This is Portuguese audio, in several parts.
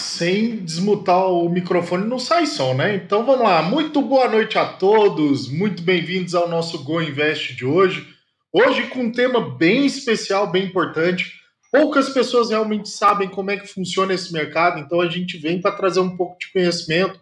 sem desmutar o microfone não sai som, né? Então vamos lá. Muito boa noite a todos. Muito bem-vindos ao nosso Go Invest de hoje. Hoje com um tema bem especial, bem importante. Poucas pessoas realmente sabem como é que funciona esse mercado, então a gente vem para trazer um pouco de conhecimento,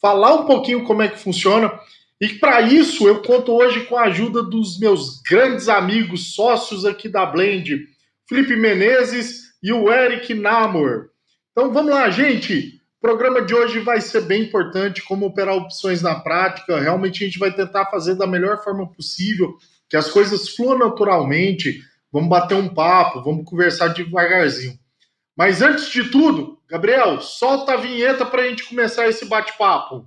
falar um pouquinho como é que funciona. E para isso eu conto hoje com a ajuda dos meus grandes amigos, sócios aqui da Blend, Felipe Menezes e o Eric Namor. Então vamos lá, gente. O programa de hoje vai ser bem importante, como operar opções na prática. Realmente a gente vai tentar fazer da melhor forma possível, que as coisas fluam naturalmente. Vamos bater um papo, vamos conversar devagarzinho. Mas antes de tudo, Gabriel, solta a vinheta para a gente começar esse bate-papo.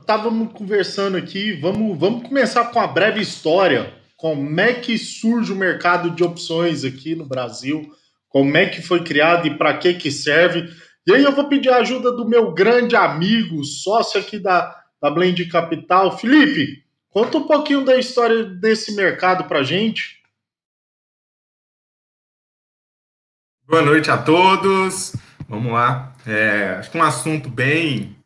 Estávamos conversando aqui, vamos, vamos começar com a breve história. Como é que surge o mercado de opções aqui no Brasil? Como é que foi criado e para que que serve? E aí eu vou pedir a ajuda do meu grande amigo, sócio aqui da, da Blend Capital, Felipe. Conta um pouquinho da história desse mercado para gente. Boa noite a todos. Vamos lá. É, acho que um assunto bem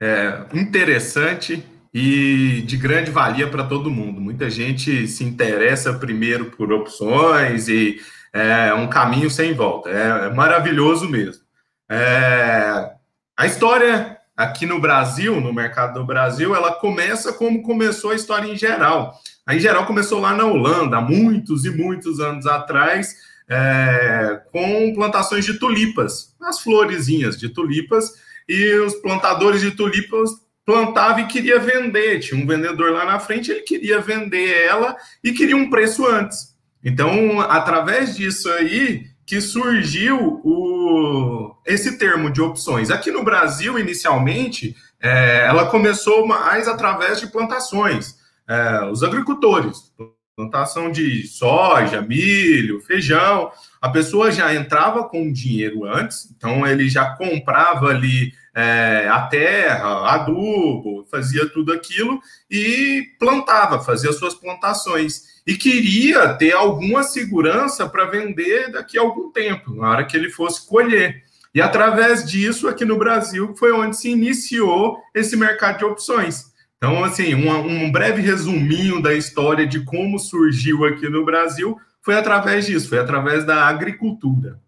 é, interessante e de grande valia para todo mundo. Muita gente se interessa primeiro por opções e é um caminho sem volta. É, é maravilhoso mesmo. É, a história aqui no Brasil, no mercado do Brasil, ela começa como começou a história em geral. A em geral começou lá na Holanda, há muitos e muitos anos atrás, é, com plantações de tulipas, as florezinhas de tulipas, e os plantadores de tulipas plantavam e queria vender. Tinha um vendedor lá na frente, ele queria vender ela e queria um preço antes. Então, através disso aí que surgiu o, esse termo de opções. Aqui no Brasil, inicialmente, é, ela começou mais através de plantações. É, os agricultores, plantação de soja, milho, feijão, a pessoa já entrava com dinheiro antes, então ele já comprava ali é, a terra, adubo, fazia tudo aquilo e plantava, fazia suas plantações. E queria ter alguma segurança para vender daqui a algum tempo, na hora que ele fosse colher. E através disso, aqui no Brasil, foi onde se iniciou esse mercado de opções. Então, assim, um, um breve resuminho da história de como surgiu aqui no Brasil foi através disso, foi através da agricultura.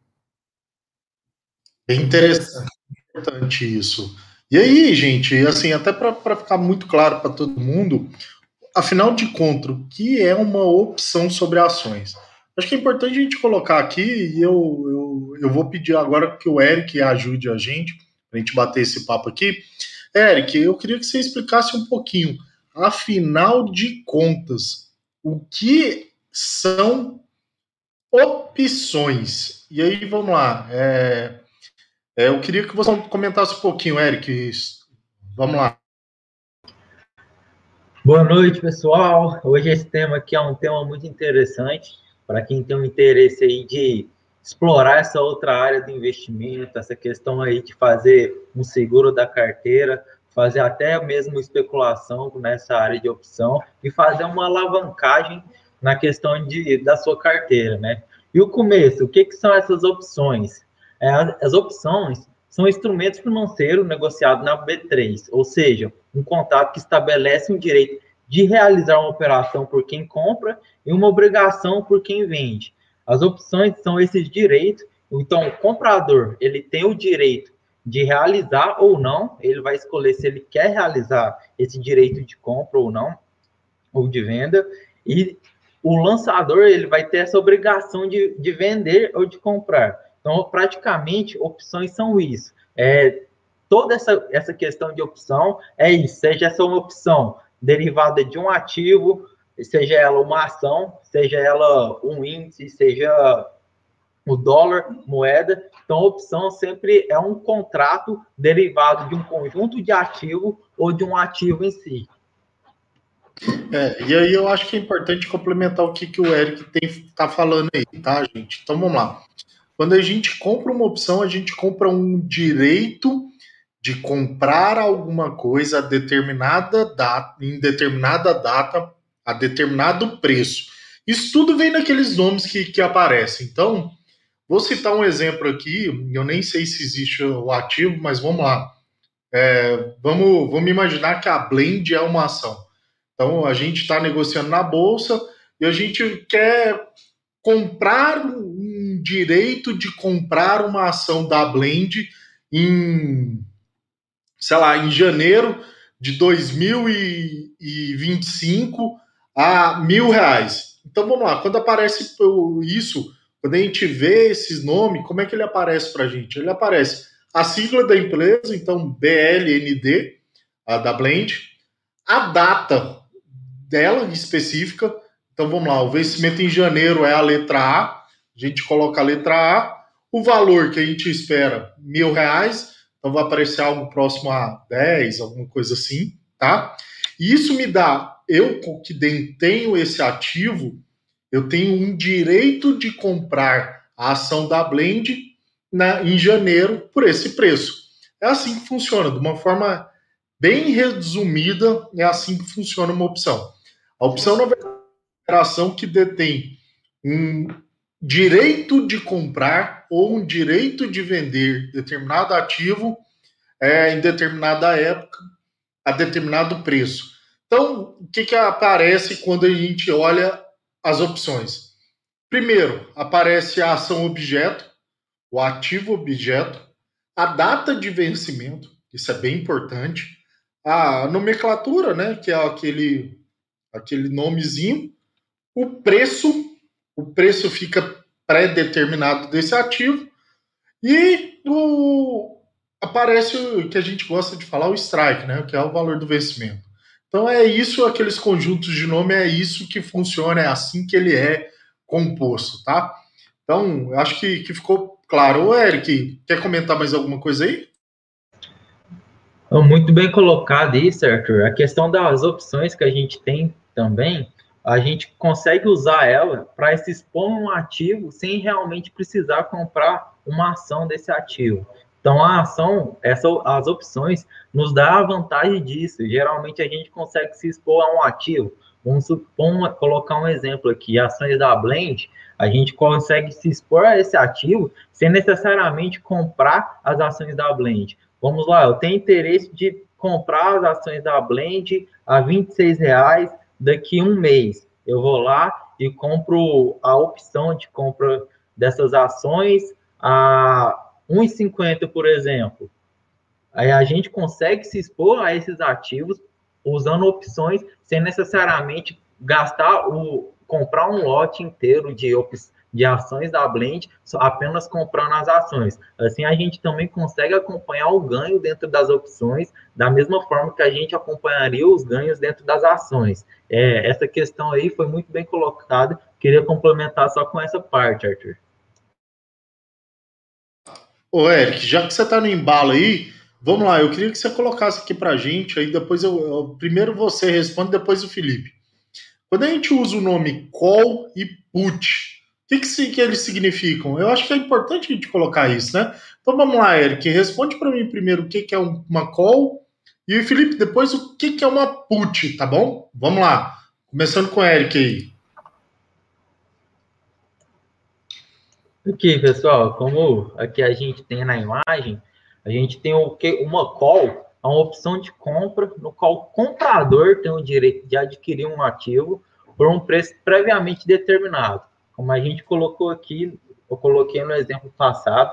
É interessante importante isso. E aí, gente, assim, até para ficar muito claro para todo mundo, afinal de contas, o que é uma opção sobre ações? Acho que é importante a gente colocar aqui, e eu, eu, eu vou pedir agora que o Eric ajude a gente, para a gente bater esse papo aqui. Eric, eu queria que você explicasse um pouquinho, afinal de contas, o que são opções? E aí, vamos lá. É, é, eu queria que você comentasse um pouquinho, Eric. Vamos lá. Boa noite, pessoal. Hoje esse tema aqui é um tema muito interessante para quem tem um interesse aí de explorar essa outra área do investimento, essa questão aí de fazer um seguro da carteira, fazer até mesmo especulação nessa área de opção e fazer uma alavancagem na questão de, da sua carteira, né? E o começo, o que, que são essas opções? É, as opções são instrumentos financeiros negociados na B3, ou seja, um contrato que estabelece um direito de realizar uma operação por quem compra e uma obrigação por quem vende. As opções são esses direitos, então o comprador ele tem o direito de realizar ou não, ele vai escolher se ele quer realizar esse direito de compra ou não, ou de venda, e o lançador ele vai ter essa obrigação de, de vender ou de comprar. Então, praticamente, opções são isso. É, toda essa, essa questão de opção é isso, seja essa uma opção derivada de um ativo, seja ela uma ação, seja ela um índice, seja o dólar, moeda. Então, a opção sempre é um contrato derivado de um conjunto de ativo ou de um ativo em si. É, e aí eu acho que é importante complementar o que, que o Eric está falando aí, tá, gente? Então vamos lá. Quando a gente compra uma opção, a gente compra um direito de comprar alguma coisa determinada data, em determinada data, a determinado preço. Isso tudo vem naqueles nomes que, que aparecem. Então, vou citar um exemplo aqui, eu nem sei se existe o ativo, mas vamos lá. É, vamos, vamos imaginar que a Blend é uma ação. Então, a gente está negociando na bolsa e a gente quer comprar um direito de comprar uma ação da Blend em, sei lá, em janeiro de 2025 a mil reais. Então vamos lá, quando aparece isso, quando a gente vê esses nomes, como é que ele aparece para a gente? Ele aparece a sigla da empresa, então BLND, a da Blend, a data dela específica. Então vamos lá, o vencimento em janeiro é a letra A, a gente coloca a letra A, o valor que a gente espera, mil reais, então vai aparecer algo próximo a 10, alguma coisa assim, tá? E isso me dá, eu que tenho esse ativo, eu tenho um direito de comprar a ação da Blend na, em janeiro por esse preço. É assim que funciona, de uma forma bem resumida, é assim que funciona uma opção. A opção, na verdade, é a ação que detém um direito de comprar ou um direito de vender determinado ativo é, em determinada época a determinado preço. Então, o que, que aparece quando a gente olha as opções? Primeiro, aparece a ação objeto, o ativo objeto, a data de vencimento, isso é bem importante, a nomenclatura, né, que é aquele aquele nomezinho, o preço, o preço fica pré-determinado desse ativo e o, aparece o que a gente gosta de falar, o strike, né, que é o valor do vencimento. Então é isso, aqueles conjuntos de nome, é isso que funciona, é assim que ele é composto, tá? Então, acho que, que ficou claro. Ô, Eric, quer comentar mais alguma coisa aí? Muito bem colocado isso, Arthur. A questão das opções que a gente tem também, a gente consegue usar ela para se expor um ativo sem realmente precisar comprar uma ação desse ativo. Então, a ação, essa, as opções nos dá a vantagem disso. Geralmente, a gente consegue se expor a um ativo. Vamos supor, colocar um exemplo aqui, ações da Blend, a gente consegue se expor a esse ativo sem necessariamente comprar as ações da Blend. Vamos lá, eu tenho interesse de comprar as ações da Blend a R$ reais daqui um mês. Eu vou lá e compro a opção de compra dessas ações a 1,50, por exemplo. Aí a gente consegue se expor a esses ativos usando opções sem necessariamente gastar o comprar um lote inteiro de opções de ações da Blend apenas comprando as ações. Assim, a gente também consegue acompanhar o ganho dentro das opções, da mesma forma que a gente acompanharia os ganhos dentro das ações. É, essa questão aí foi muito bem colocada. Queria complementar só com essa parte, Arthur. Ô, Eric, já que você está no embalo aí, vamos lá, eu queria que você colocasse aqui para gente, aí depois eu, eu, primeiro você responde, depois o Felipe. Quando a gente usa o nome call e put, que, que, que eles significam? Eu acho que é importante a gente colocar isso, né? Então vamos lá, Eric, responde para mim primeiro o que, que é uma call e Felipe, depois o que, que é uma put, tá bom? Vamos lá, começando com o Eric aí. Aqui, pessoal, como aqui a gente tem na imagem, a gente tem o que uma call, uma opção de compra no qual o comprador tem o direito de adquirir um ativo por um preço previamente determinado como a gente colocou aqui, eu coloquei no exemplo passado,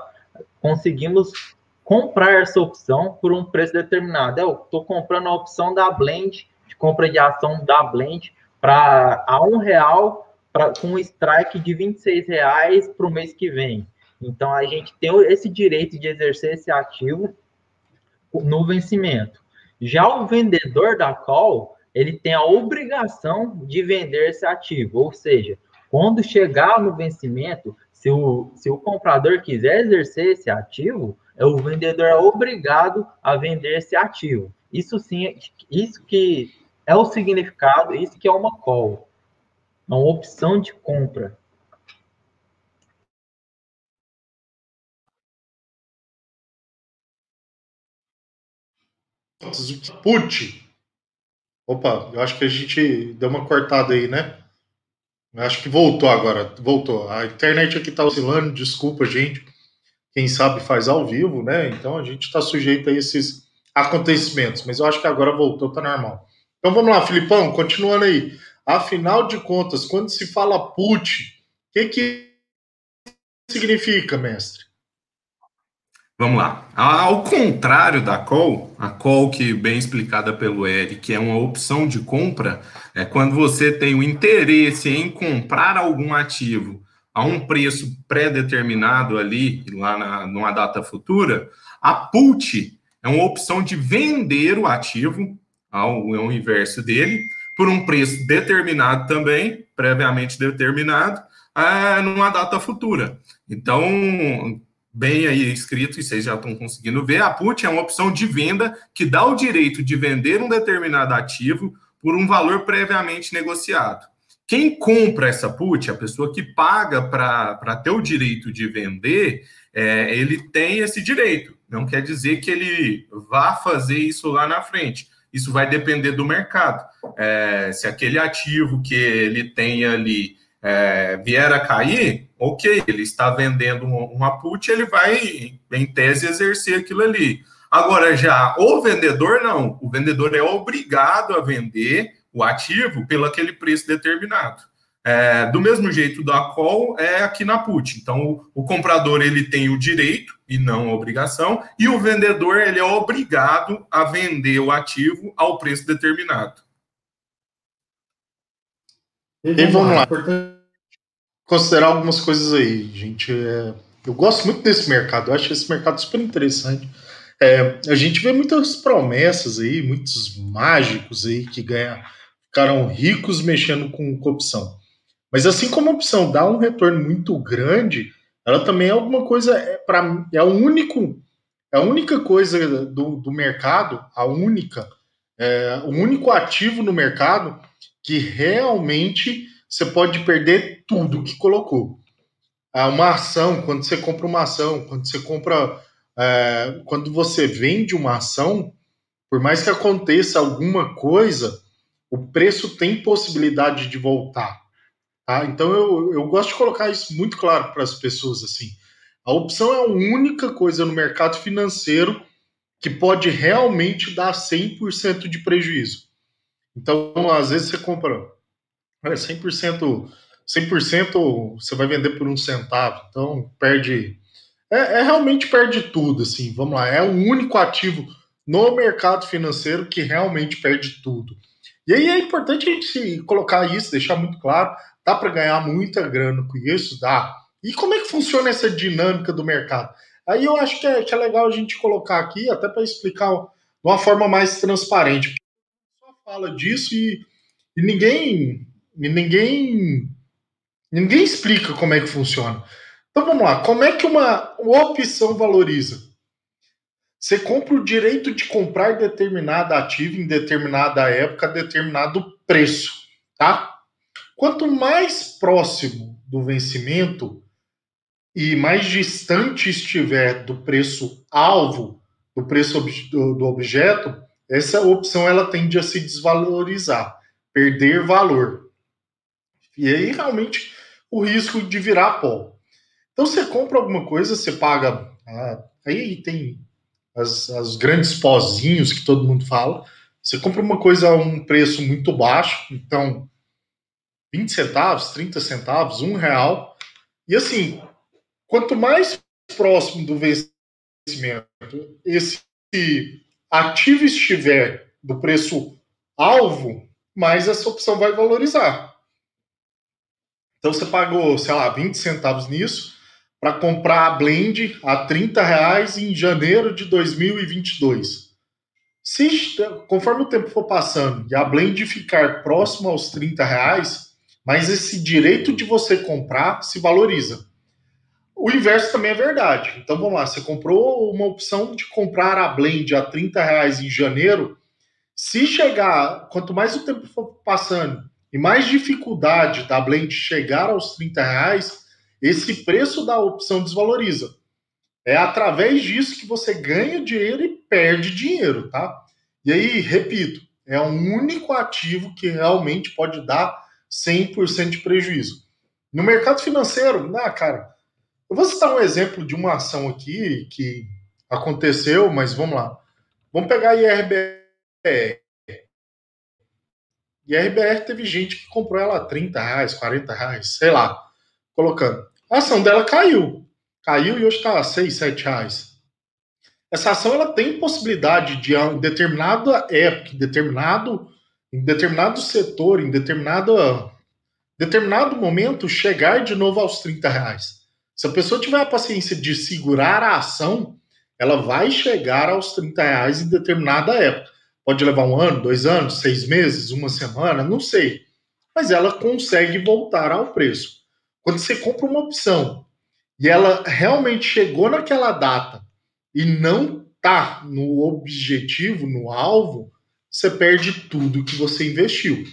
conseguimos comprar essa opção por um preço determinado. Eu estou comprando a opção da Blend, de compra de ação da Blend, para a um real, pra, com um strike de 26 reais para o mês que vem. Então, a gente tem esse direito de exercer esse ativo no vencimento. Já o vendedor da call, ele tem a obrigação de vender esse ativo. Ou seja, quando chegar no vencimento, se o, se o comprador quiser exercer esse ativo, é o vendedor é obrigado a vender esse ativo. Isso sim, isso que é o significado, isso que é uma call, uma opção de compra. Put. Opa, eu acho que a gente deu uma cortada aí, né? Eu acho que voltou agora. Voltou. A internet aqui tá oscilando, desculpa, gente. Quem sabe faz ao vivo, né? Então a gente está sujeito a esses acontecimentos. Mas eu acho que agora voltou, tá normal. Então vamos lá, Filipão, continuando aí. Afinal de contas, quando se fala put, o que, que significa, mestre? Vamos lá. Ao contrário da call, a call que bem explicada pelo Eric, é uma opção de compra, é quando você tem o interesse em comprar algum ativo a um preço pré-determinado ali, lá na, numa data futura, a put é uma opção de vender o ativo ao, ao inverso dele, por um preço determinado também, previamente determinado, é, numa data futura. Então, bem aí escrito, e vocês já estão conseguindo ver, a put é uma opção de venda que dá o direito de vender um determinado ativo por um valor previamente negociado. Quem compra essa put, a pessoa que paga para ter o direito de vender, é, ele tem esse direito. Não quer dizer que ele vá fazer isso lá na frente. Isso vai depender do mercado. É, se aquele ativo que ele tem ali é, vier a cair, ok, ele está vendendo uma put, ele vai, em tese, exercer aquilo ali. Agora, já o vendedor, não. O vendedor é obrigado a vender o ativo pelo aquele preço determinado. É, do mesmo jeito da call é aqui na put. Então, o, o, comprador ele tem o direito e não a obrigação, e o vendedor ele é obrigado a vender o ativo ao preço determinado. E vamos lá. Considerar algumas coisas aí, gente. É, eu gosto muito desse mercado, eu acho esse mercado super interessante. É, a gente vê muitas promessas aí, muitos mágicos aí que ganham, ficaram ricos mexendo com corrupção. Mas assim como a opção dá um retorno muito grande, ela também é alguma coisa é para é o único é a única coisa do, do mercado, a única é, o único ativo no mercado que realmente você pode perder tudo que colocou. Ah, uma ação, quando você compra uma ação, quando você compra, é, quando você vende uma ação, por mais que aconteça alguma coisa, o preço tem possibilidade de voltar. Tá? Então eu, eu gosto de colocar isso muito claro para as pessoas assim. A opção é a única coisa no mercado financeiro que pode realmente dar 100% de prejuízo. Então, às vezes você compra 100%, 100% você vai vender por um centavo. Então, perde. É, é, realmente perde tudo, assim. Vamos lá. É o único ativo no mercado financeiro que realmente perde tudo. E aí é importante a gente colocar isso, deixar muito claro. Dá para ganhar muita grana com isso? Dá. E como é que funciona essa dinâmica do mercado? Aí eu acho que é, que é legal a gente colocar aqui, até para explicar de uma forma mais transparente fala disso e, e ninguém e ninguém ninguém explica como é que funciona. Então vamos lá, como é que uma, uma opção valoriza? Você compra o direito de comprar determinada ativa em determinada época, determinado preço, tá? Quanto mais próximo do vencimento e mais distante estiver do preço alvo, do preço do, objeto, essa opção ela tende a se desvalorizar, perder valor. E aí realmente o risco de virar pó. Então você compra alguma coisa, você paga. Ah, aí tem as, as grandes pozinhos que todo mundo fala. Você compra uma coisa a um preço muito baixo, então 20 centavos, 30 centavos, um real. E assim, quanto mais próximo do vencimento esse ativo estiver do preço alvo, mais essa opção vai valorizar. Então você pagou, sei lá, 20 centavos nisso para comprar a blend a 30 reais em janeiro de 2022. Se, conforme o tempo for passando e a blend ficar próximo aos 30 reais, mas esse direito de você comprar se valoriza. O inverso também é verdade. Então vamos lá, você comprou uma opção de comprar a blend a 30 reais em janeiro. Se chegar, quanto mais o tempo for passando e mais dificuldade da blend chegar aos 30 reais, esse preço da opção desvaloriza. É através disso que você ganha dinheiro e perde dinheiro, tá? E aí, repito, é um único ativo que realmente pode dar 100% de prejuízo. No mercado financeiro, ah, cara, eu vou citar um exemplo de uma ação aqui que aconteceu, mas vamos lá. Vamos pegar a IRBR. IRBR teve gente que comprou ela a 30 reais, 40 reais, sei lá, colocando. A ação dela caiu. Caiu e hoje está a 6, 7 reais. Essa ação ela tem possibilidade de, em determinada época, em determinado, em determinado setor, em determinado, determinado momento, chegar de novo aos 30 reais. Se a pessoa tiver a paciência de segurar a ação, ela vai chegar aos 30 reais em determinada época. Pode levar um ano, dois anos, seis meses, uma semana, não sei. Mas ela consegue voltar ao preço. Quando você compra uma opção e ela realmente chegou naquela data e não está no objetivo, no alvo, você perde tudo que você investiu.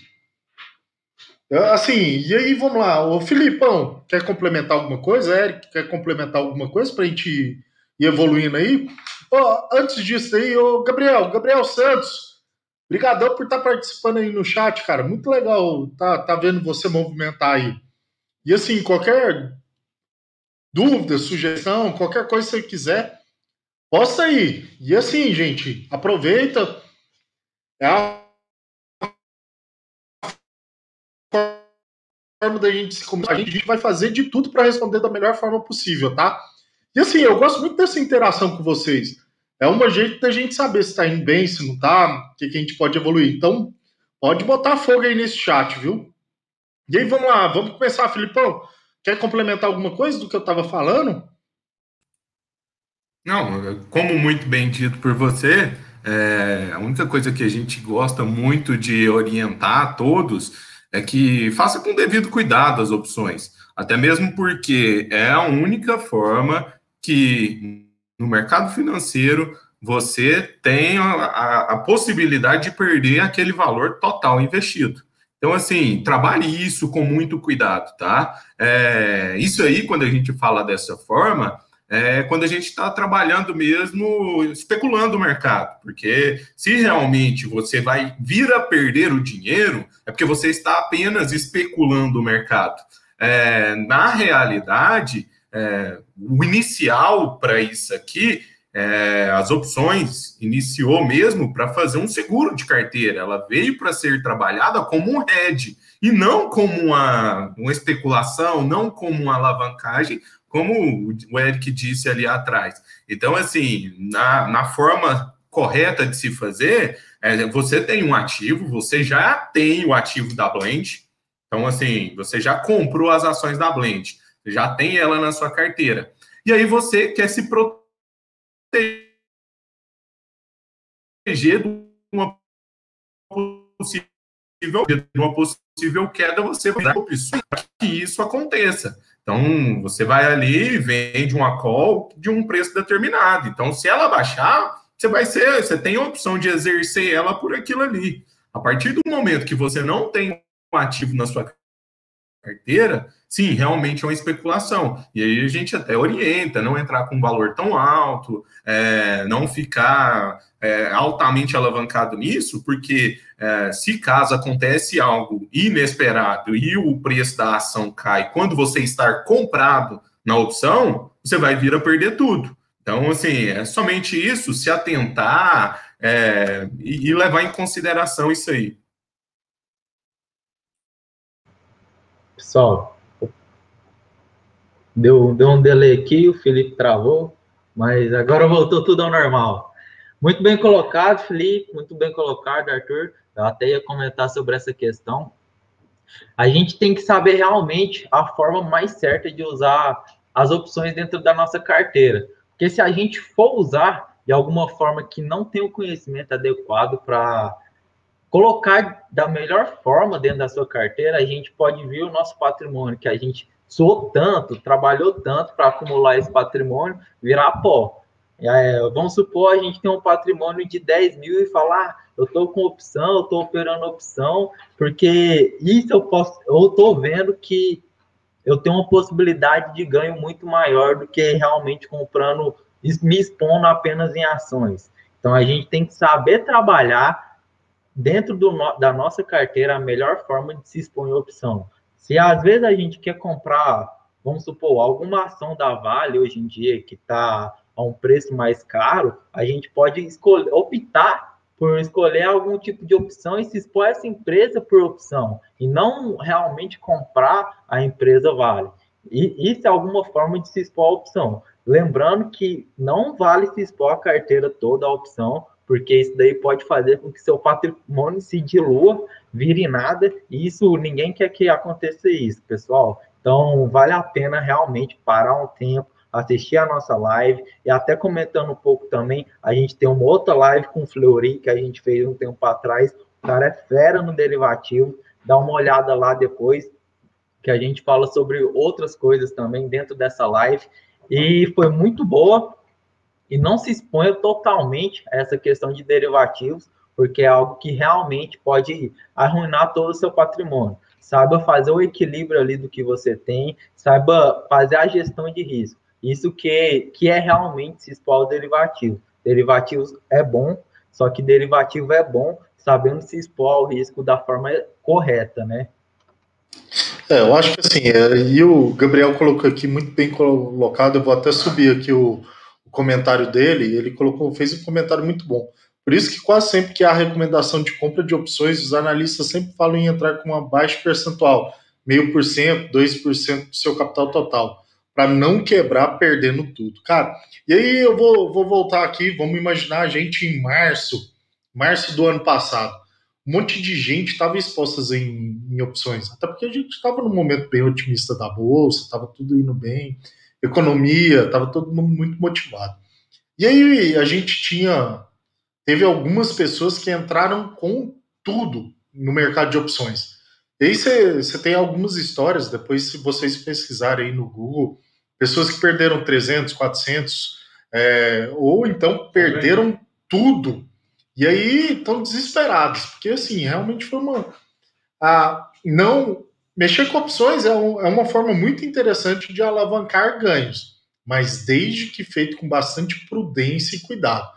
Assim, e aí vamos lá, o Filipão, quer complementar alguma coisa? Eric, quer complementar alguma coisa para a gente ir evoluindo aí? Oh, antes disso aí, o Gabriel, Gabriel Santos, brigadão por estar tá participando aí no chat, cara, muito legal tá, tá vendo você movimentar aí. E assim, qualquer dúvida, sugestão, qualquer coisa que você quiser, posta aí. E assim, gente, aproveita. É a forma da gente se comunicar. A gente vai fazer de tudo para responder da melhor forma possível, tá? E assim, eu gosto muito dessa interação com vocês. É um jeito da gente saber se tá indo bem, se não tá, o que, que a gente pode evoluir. Então, pode botar fogo aí nesse chat, viu? E aí, vamos lá, vamos começar, Filipão. Quer complementar alguma coisa do que eu estava falando? Não, como muito bem dito por você, é, a única coisa que a gente gosta muito de orientar a todos é que faça com devido cuidado as opções, até mesmo porque é a única forma que no mercado financeiro você tem a, a, a possibilidade de perder aquele valor total investido. Então, assim, trabalhe isso com muito cuidado, tá? É, isso aí, quando a gente fala dessa forma, é quando a gente está trabalhando mesmo, especulando o mercado, porque se realmente você vai vir a perder o dinheiro, é porque você está apenas especulando o mercado. É, na realidade, é, o inicial para isso aqui, é, as opções iniciou mesmo para fazer um seguro de carteira, ela veio para ser trabalhada como um hedge, e não como uma, uma especulação, não como uma alavancagem, como o Eric disse ali atrás. Então, assim, na, na forma correta de se fazer, é, você tem um ativo, você já tem o ativo da Blend, então, assim, você já comprou as ações da Blend, já tem ela na sua carteira. E aí você quer se proteger de uma possível, de uma possível queda, você vai dar opções para que isso aconteça. Então, você vai ali e vende uma call de um preço determinado. Então, se ela baixar, você vai ser, você tem a opção de exercer ela por aquilo ali. A partir do momento que você não tem um ativo na sua carteira, sim, realmente é uma especulação. E aí a gente até orienta, não entrar com um valor tão alto, é, não ficar é, altamente alavancado nisso, porque é, se caso acontece algo inesperado e o preço da ação cai quando você estar comprado na opção, você vai vir a perder tudo. Então, assim, é somente isso, se atentar é, e, e levar em consideração isso aí. Pessoal, deu, deu um delay aqui, o Felipe travou, mas agora voltou tudo ao normal. Muito bem colocado, Felipe, muito bem colocado, Arthur. Eu até ia comentar sobre essa questão. A gente tem que saber realmente a forma mais certa de usar as opções dentro da nossa carteira. Porque se a gente for usar de alguma forma que não tem o conhecimento adequado para colocar da melhor forma dentro da sua carteira, a gente pode ver o nosso patrimônio, que a gente suou tanto, trabalhou tanto para acumular esse patrimônio, virar pó. É, vamos supor, a gente tem um patrimônio de 10 mil e falar, ah, eu estou com opção, eu estou operando opção, porque isso eu posso, eu estou vendo que eu tenho uma possibilidade de ganho muito maior do que realmente comprando, me expondo apenas em ações. Então a gente tem que saber trabalhar dentro do, da nossa carteira a melhor forma de se expor em opção. Se às vezes a gente quer comprar, vamos supor, alguma ação da Vale hoje em dia que está a um preço mais caro, a gente pode escolher, optar por escolher algum tipo de opção e se expor a essa empresa por opção, e não realmente comprar a empresa Vale. E isso é alguma forma de se expor à opção. Lembrando que não vale se expor a carteira toda à opção, porque isso daí pode fazer com que seu patrimônio se dilua, vire nada, e isso ninguém quer que aconteça isso, pessoal. Então, vale a pena realmente parar um tempo, assistir a nossa live e até comentando um pouco também, a gente tem uma outra live com o Fleury que a gente fez um tempo atrás. O cara é fera no derivativo, dá uma olhada lá depois, que a gente fala sobre outras coisas também dentro dessa live. E foi muito boa. E não se exponha totalmente a essa questão de derivativos, porque é algo que realmente pode arruinar todo o seu patrimônio. Saiba fazer o equilíbrio ali do que você tem, saiba fazer a gestão de risco. Isso que, que é realmente se expor ao derivativo. Derivativos é bom, só que derivativo é bom sabendo se expor ao risco da forma correta, né? É, eu acho que assim, é, e o Gabriel colocou aqui muito bem colocado, eu vou até subir aqui o, o comentário dele, ele colocou, fez um comentário muito bom. Por isso que quase sempre que há recomendação de compra de opções, os analistas sempre falam em entrar com uma baixa percentual, meio por cento, 2% do seu capital total para não quebrar perdendo tudo. Cara, e aí eu vou, vou voltar aqui, vamos imaginar a gente em março, março do ano passado. Um monte de gente estava exposta em, em, opções, até porque a gente estava num momento bem otimista da bolsa, estava tudo indo bem, economia, estava todo mundo muito motivado. E aí a gente tinha, teve algumas pessoas que entraram com tudo no mercado de opções. E aí você tem algumas histórias, depois se vocês pesquisarem aí no Google, pessoas que perderam 300, 400, é, ou então perderam é tudo. E aí estão desesperados, porque assim, realmente foi uma. A, não. Mexer com opções é, um, é uma forma muito interessante de alavancar ganhos, mas desde que feito com bastante prudência e cuidado.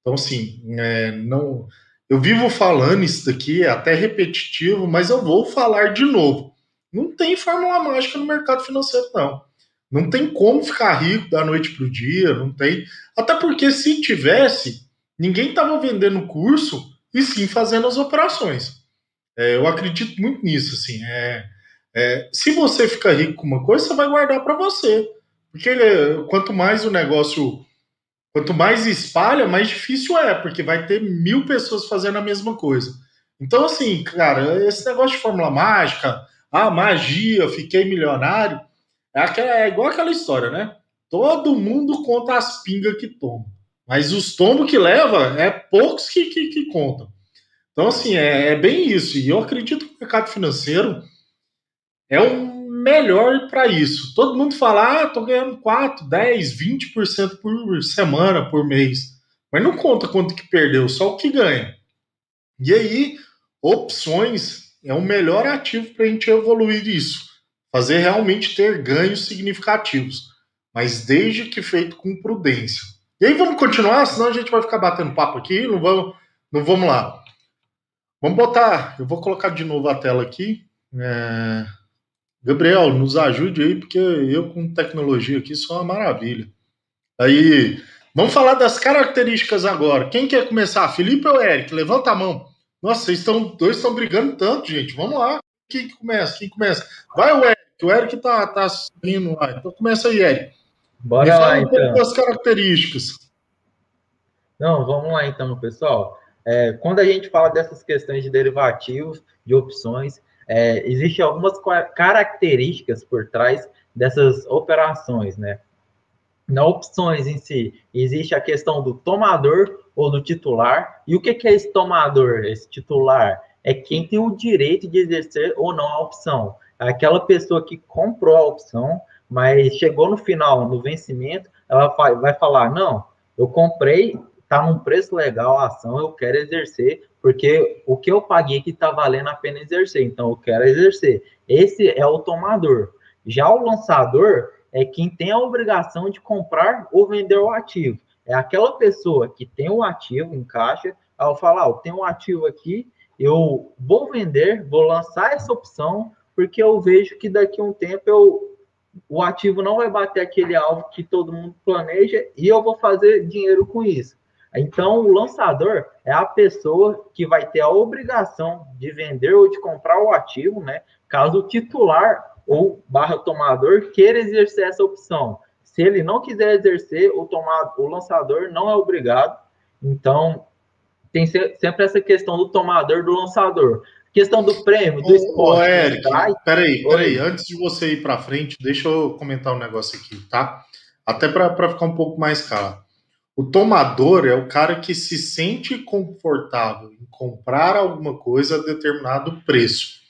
Então, assim, é, não. Eu vivo falando isso daqui, é até repetitivo, mas eu vou falar de novo. Não tem fórmula mágica no mercado financeiro, não. Não tem como ficar rico da noite para o dia, não tem. Até porque se tivesse, ninguém estava vendendo curso e sim fazendo as operações. É, eu acredito muito nisso. Assim, é, é, se você ficar rico com uma coisa, você vai guardar para você. Porque ele, quanto mais o negócio, quanto mais espalha, mais difícil é, porque vai ter mil pessoas fazendo a mesma coisa. Então, assim, cara, esse negócio de fórmula mágica, ah, magia, fiquei milionário, é, aquela, é igual aquela história, né? Todo mundo conta as pingas que toma. Mas os tombos que leva, é poucos que, que, que contam. Então, assim, é, é, bem isso. E eu acredito que o mercado financeiro é o melhor para isso. Todo mundo fala, ah, tô ganhando 4, 10, 20% por semana, por mês. Mas não conta quanto que perdeu, só o que ganha. E aí, opções é o melhor ativo para a gente evoluir isso fazer realmente ter ganhos significativos, mas desde que feito com prudência. E aí vamos continuar, senão a gente vai ficar batendo papo aqui, não vamos, não vamos lá. Vamos botar, eu vou colocar de novo a tela aqui. É... Gabriel, nos ajude aí, porque eu com tecnologia aqui sou uma maravilha. Aí, vamos falar das características agora. Quem quer começar? Felipe ou Eric? Levanta a mão. Nossa, vocês estão, dois estão brigando tanto, gente. Vamos lá. Quem que começa? Quem começa? Vai o Eric o Eric tá, tá rindo lá. Então começa aí, Eric. Bora Me lá, então. das características. Não, vamos lá então, pessoal. É, quando a gente fala dessas questões de derivativos, de opções, é, existem algumas características por trás dessas operações, né? na opções em si, existe a questão do tomador ou do titular. E o que, é esse tomador, esse titular? É quem tem o direito de exercer ou não a opção. É aquela pessoa que comprou a opção, mas chegou no final, no vencimento, ela vai, vai falar: não, eu comprei, está num preço legal a ação, eu quero exercer, porque o que eu paguei que está valendo a pena exercer, então eu quero exercer. Esse é o tomador. Já o lançador é quem tem a obrigação de comprar ou vender o ativo. É aquela pessoa que tem o ativo em caixa, ao falar, ah, eu tenho um ativo aqui, eu vou vender, vou lançar essa opção, porque eu vejo que daqui a um tempo eu, o ativo não vai bater aquele alvo que todo mundo planeja e eu vou fazer dinheiro com isso. Então, o lançador é a pessoa que vai ter a obrigação de vender ou de comprar o ativo, né? Caso o titular ou barra tomador queira exercer essa opção. Se ele não quiser exercer, o, tomado, o lançador não é obrigado. Então, tem sempre essa questão do tomador do lançador. Questão do prêmio, do esporte. Ô, Eric, peraí, peraí. Antes de você ir para frente, deixa eu comentar um negócio aqui, tá? Até para ficar um pouco mais claro. O tomador é o cara que se sente confortável em comprar alguma coisa a determinado preço.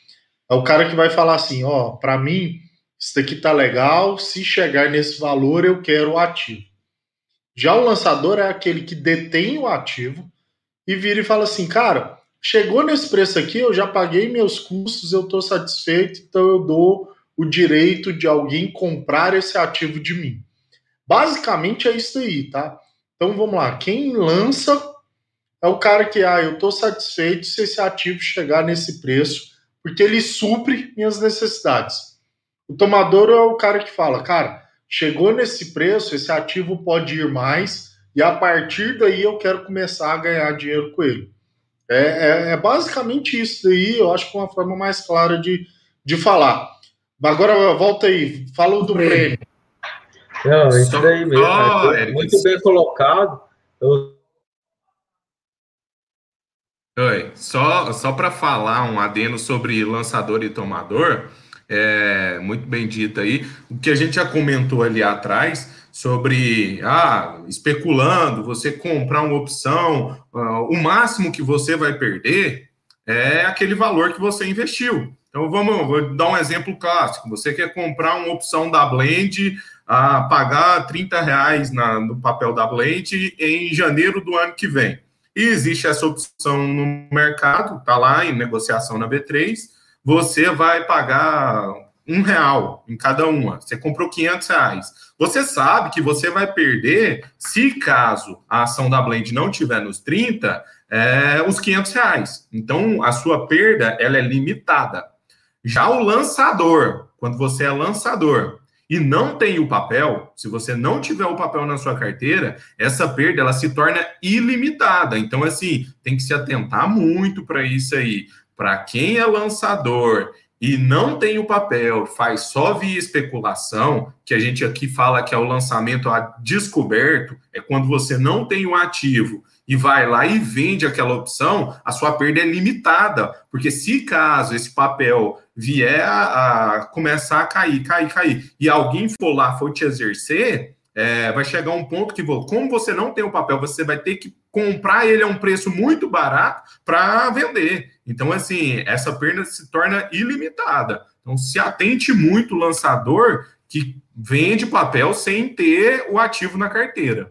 É o cara que vai falar assim, ó, para mim isso daqui tá legal, se chegar nesse valor eu quero o ativo. Já o lançador é aquele que detém o ativo e vira e fala assim, cara, chegou nesse preço aqui, eu já paguei meus custos, eu estou satisfeito, então eu dou o direito de alguém comprar esse ativo de mim. Basicamente é isso aí, tá? Então vamos lá, quem lança é o cara que, ah, eu estou satisfeito se esse ativo chegar nesse preço, porque ele supre minhas necessidades. O tomador é o cara que fala, cara, chegou nesse preço, esse ativo pode ir mais, e a partir daí eu quero começar a ganhar dinheiro com ele. É, é, é basicamente isso daí, eu acho que é uma forma mais clara de, de falar. Agora volta aí, fala do prêmio. Não, isso daí mesmo. Oh, muito bem colocado. Eu... Oi, só, só para falar um adeno sobre lançador e tomador, é, muito bem dito aí. O que a gente já comentou ali atrás sobre ah, especulando, você comprar uma opção, uh, o máximo que você vai perder é aquele valor que você investiu. Então vamos vou dar um exemplo clássico. Você quer comprar uma opção da Blend a pagar 30 reais na, no papel da Blend em janeiro do ano que vem. E existe essa opção no mercado, está lá em negociação na B3 você vai pagar um real em cada uma. Você comprou 500 reais. Você sabe que você vai perder, se caso a ação da Blend não tiver nos 30, é, os 500 reais. Então, a sua perda ela é limitada. Já o lançador, quando você é lançador e não tem o papel, se você não tiver o papel na sua carteira, essa perda ela se torna ilimitada. Então, assim, tem que se atentar muito para isso aí. Para quem é lançador e não tem o papel, faz só via especulação, que a gente aqui fala que é o lançamento a descoberto, é quando você não tem o ativo e vai lá e vende aquela opção, a sua perda é limitada, porque se caso esse papel vier a, a começar a cair, cair, cair, e alguém for lá, for te exercer, é, vai chegar um ponto que, como você não tem o papel, você vai ter que comprar ele a um preço muito barato para vender. Então, assim, essa perda se torna ilimitada. Então, se atente muito o lançador que vende papel sem ter o ativo na carteira.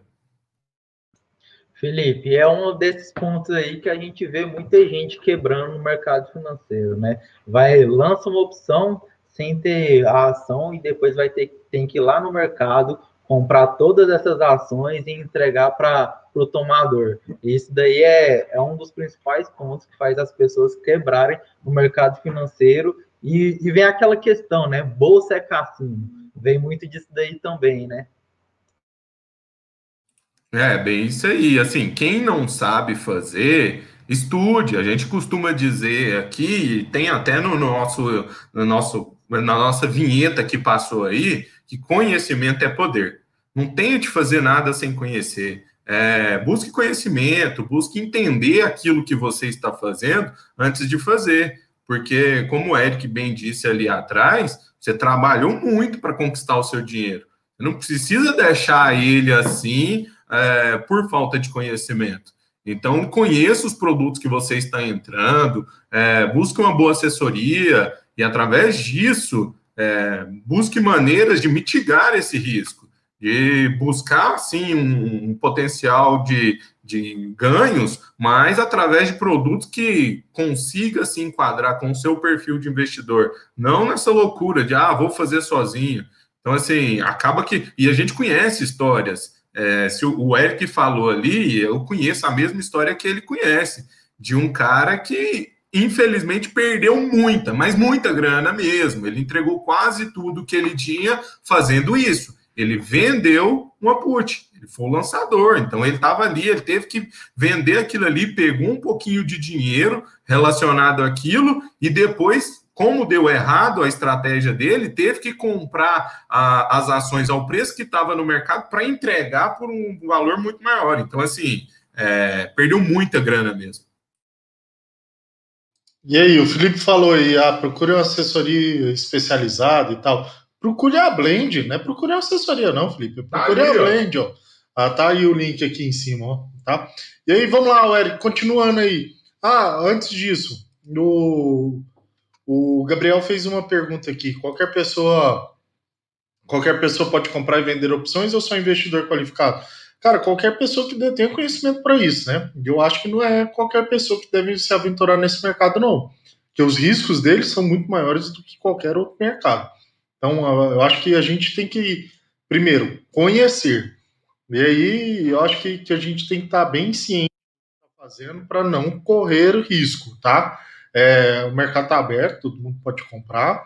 Felipe, é um desses pontos aí que a gente vê muita gente quebrando no mercado financeiro, né? Vai, lança uma opção sem ter a ação e depois vai ter tem que ir lá no mercado comprar todas essas ações e entregar para o tomador. Isso daí é, é um dos principais pontos que faz as pessoas quebrarem o mercado financeiro. E, e vem aquela questão, né? Bolsa é cassino. Vem muito disso daí também, né? É, bem isso aí. Assim, quem não sabe fazer, estude. A gente costuma dizer aqui, tem até no nosso, no nosso, na nossa vinheta que passou aí, que conhecimento é poder. Não tente fazer nada sem conhecer. É, busque conhecimento, busque entender aquilo que você está fazendo antes de fazer. Porque, como o Eric bem disse ali atrás, você trabalhou muito para conquistar o seu dinheiro. Não precisa deixar ele assim é, por falta de conhecimento. Então, conheça os produtos que você está entrando, é, busque uma boa assessoria e, através disso, é, busque maneiras de mitigar esse risco, de buscar, sim, um, um potencial de, de ganhos, mas através de produtos que consiga se enquadrar com o seu perfil de investidor, não nessa loucura de, ah, vou fazer sozinho. Então, assim, acaba que. E a gente conhece histórias é, se o Eric falou ali, eu conheço a mesma história que ele conhece, de um cara que infelizmente perdeu muita, mas muita grana mesmo. Ele entregou quase tudo que ele tinha fazendo isso. Ele vendeu uma put, ele foi o lançador, então ele estava ali, ele teve que vender aquilo ali, pegou um pouquinho de dinheiro relacionado àquilo e depois como deu errado a estratégia dele, teve que comprar a, as ações ao preço que estava no mercado para entregar por um valor muito maior. Então, assim, é, perdeu muita grana mesmo. E aí, o Felipe falou aí, ah, procure uma assessoria especializada e tal. Procure a Blend, não é procure a assessoria, não, Felipe. Procure tá a Blend, ó. Ah, tá aí o link aqui em cima, ó. Tá? E aí, vamos lá, Eric, continuando aí. Ah, antes disso, no o Gabriel fez uma pergunta aqui: qualquer pessoa qualquer pessoa pode comprar e vender opções ou só investidor qualificado? Cara, qualquer pessoa que tenha conhecimento para isso, né? Eu acho que não é qualquer pessoa que deve se aventurar nesse mercado, não. Porque os riscos deles são muito maiores do que qualquer outro mercado. Então, eu acho que a gente tem que, primeiro, conhecer. E aí, eu acho que, que a gente tem que estar bem ciente do que está fazendo para não correr risco, tá? É, o mercado está aberto, todo mundo pode comprar.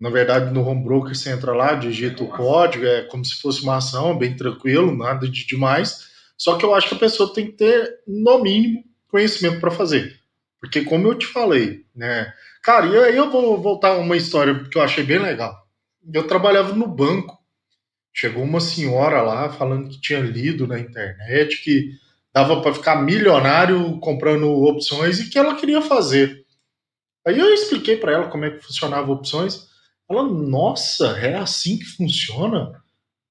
Na verdade, no home broker você entra lá, digita o código, é como se fosse uma ação, bem tranquilo, nada de demais. Só que eu acho que a pessoa tem que ter, no mínimo, conhecimento para fazer. Porque, como eu te falei, né? Cara, e aí eu vou voltar a uma história que eu achei bem legal. Eu trabalhava no banco. Chegou uma senhora lá falando que tinha lido na internet que dava para ficar milionário comprando opções e que ela queria fazer. Aí eu expliquei para ela como é que funcionava opções. Ela, nossa, é assim que funciona?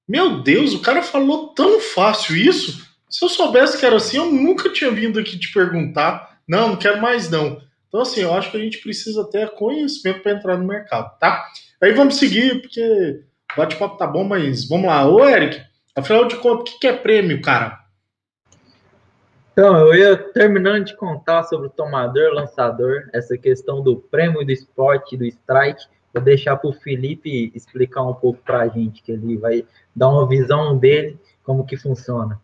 Meu Deus, o cara falou tão fácil isso. Se eu soubesse que era assim, eu nunca tinha vindo aqui te perguntar. Não, não quero mais não. Então, assim, eu acho que a gente precisa ter conhecimento para entrar no mercado, tá? Aí vamos seguir, porque bate-papo tá bom, mas vamos lá. Ô, Eric, afinal de contas, o que é prêmio, cara? Então, eu ia terminando de contar sobre o tomador, lançador, essa questão do prêmio do esporte, do strike. Vou deixar para o Felipe explicar um pouco para a gente, que ele vai dar uma visão dele, como que funciona.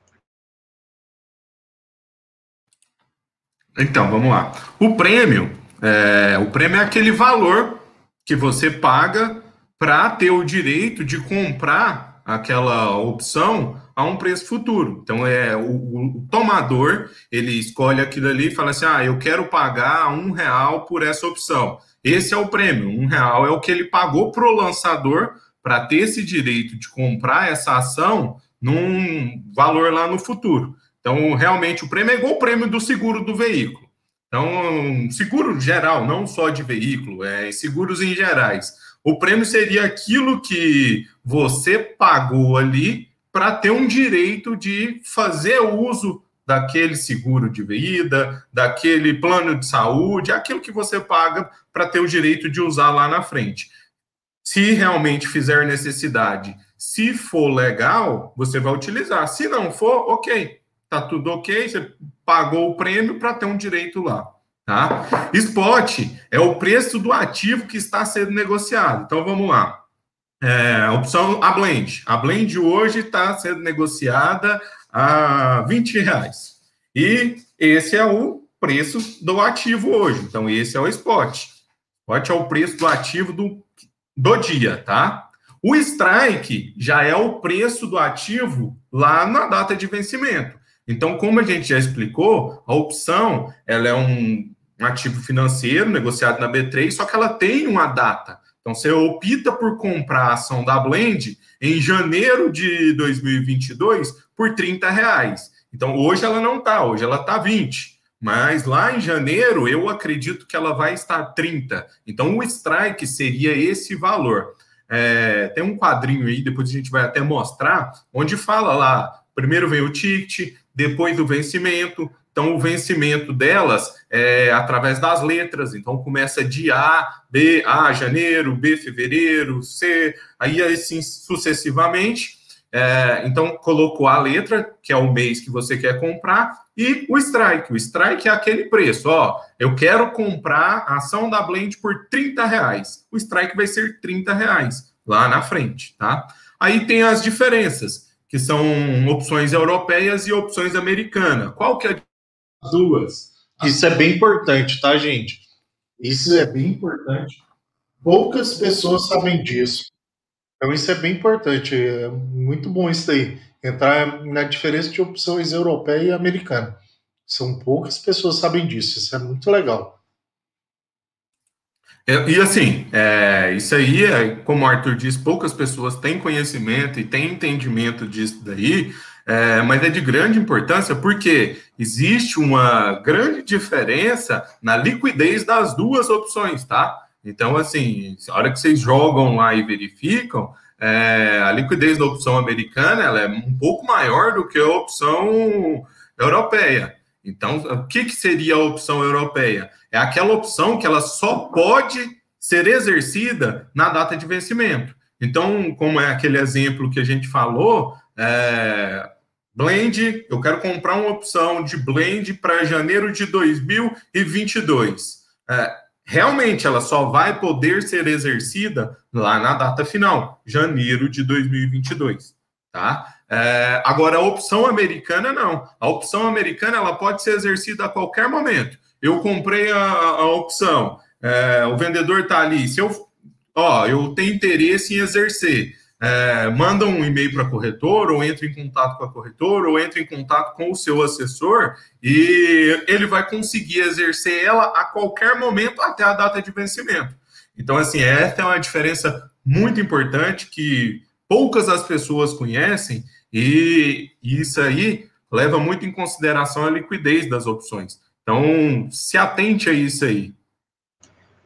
Então, vamos lá. O prêmio, é, o prêmio é aquele valor que você paga para ter o direito de comprar aquela opção a um preço futuro. Então é o, o, tomador ele escolhe aquilo ali e fala assim: ah, eu quero pagar um real por essa opção. Esse é o prêmio. Um real é o que ele pagou para o lançador para ter esse direito de comprar essa ação num valor lá no futuro. Então, realmente, o prêmio é igual o prêmio do seguro do veículo. Então, seguro geral, não só de veículo, é seguros em gerais. O prêmio seria aquilo que você pagou ali para ter um direito de fazer uso daquele seguro de vida, daquele plano de saúde, aquilo que você paga para ter o direito de usar lá na frente. Se realmente fizer necessidade, se for legal, você vai utilizar. Se não for, ok, tá tudo ok, você pagou o prêmio para ter um direito lá. Tá? Spot é o preço do ativo que está sendo negociado. Então vamos lá. É, opção a blend. A blend hoje está sendo negociada a 20 reais. E esse é o preço do ativo hoje. Então, esse é o spot. Spot é o preço do ativo do, do dia, tá? O strike já é o preço do ativo lá na data de vencimento. Então, como a gente já explicou, a opção ela é um, um ativo financeiro negociado na B3, só que ela tem uma data. Então, você opta por comprar a ação da Blend em janeiro de 2022 por 30 reais. Então, hoje ela não está, hoje ela está 20. Mas lá em janeiro, eu acredito que ela vai estar 30. Então, o strike seria esse valor. é, tem um quadrinho aí, depois a gente vai até mostrar, onde fala lá, primeiro vem o ticket, depois o vencimento, então, o vencimento delas é através das letras. Então, começa de A, B, A, janeiro, B, fevereiro, C, aí assim sucessivamente. É, então, colocou a letra, que é o mês que você quer comprar, e o strike. O strike é aquele preço, ó. Eu quero comprar a ação da Blend por 30 reais. O strike vai ser 30 reais lá na frente, tá? Aí tem as diferenças, que são opções europeias e opções americanas. Qual que é a duas? Isso é bem importante, tá, gente? Isso é bem importante. Poucas pessoas sabem disso. Então, isso é bem importante. É muito bom isso aí. Entrar na diferença de opções europeia e americana. São poucas pessoas sabem disso. Isso é muito legal. É, e assim, é, isso aí, é, como o Arthur disse, poucas pessoas têm conhecimento e têm entendimento disso daí, é, mas é de grande importância porque existe uma grande diferença na liquidez das duas opções, tá? Então, assim, a hora que vocês jogam lá e verificam, é, a liquidez da opção americana ela é um pouco maior do que a opção europeia. Então, o que, que seria a opção europeia? É aquela opção que ela só pode ser exercida na data de vencimento. Então, como é aquele exemplo que a gente falou, é, blend, eu quero comprar uma opção de blend para janeiro de 2022. É, realmente ela só vai poder ser exercida lá na data final, janeiro de 2022, tá? É, agora, a opção americana, não. A opção americana, ela pode ser exercida a qualquer momento. Eu comprei a, a opção, é, o vendedor está ali, se eu, ó, eu tenho interesse em exercer, é, manda um e-mail para a corretora, ou entra em contato com a corretora, ou entra em contato com o seu assessor, e ele vai conseguir exercer ela a qualquer momento até a data de vencimento. Então, assim, essa é uma diferença muito importante que poucas as pessoas conhecem, e isso aí leva muito em consideração a liquidez das opções. Então, se atente a isso aí.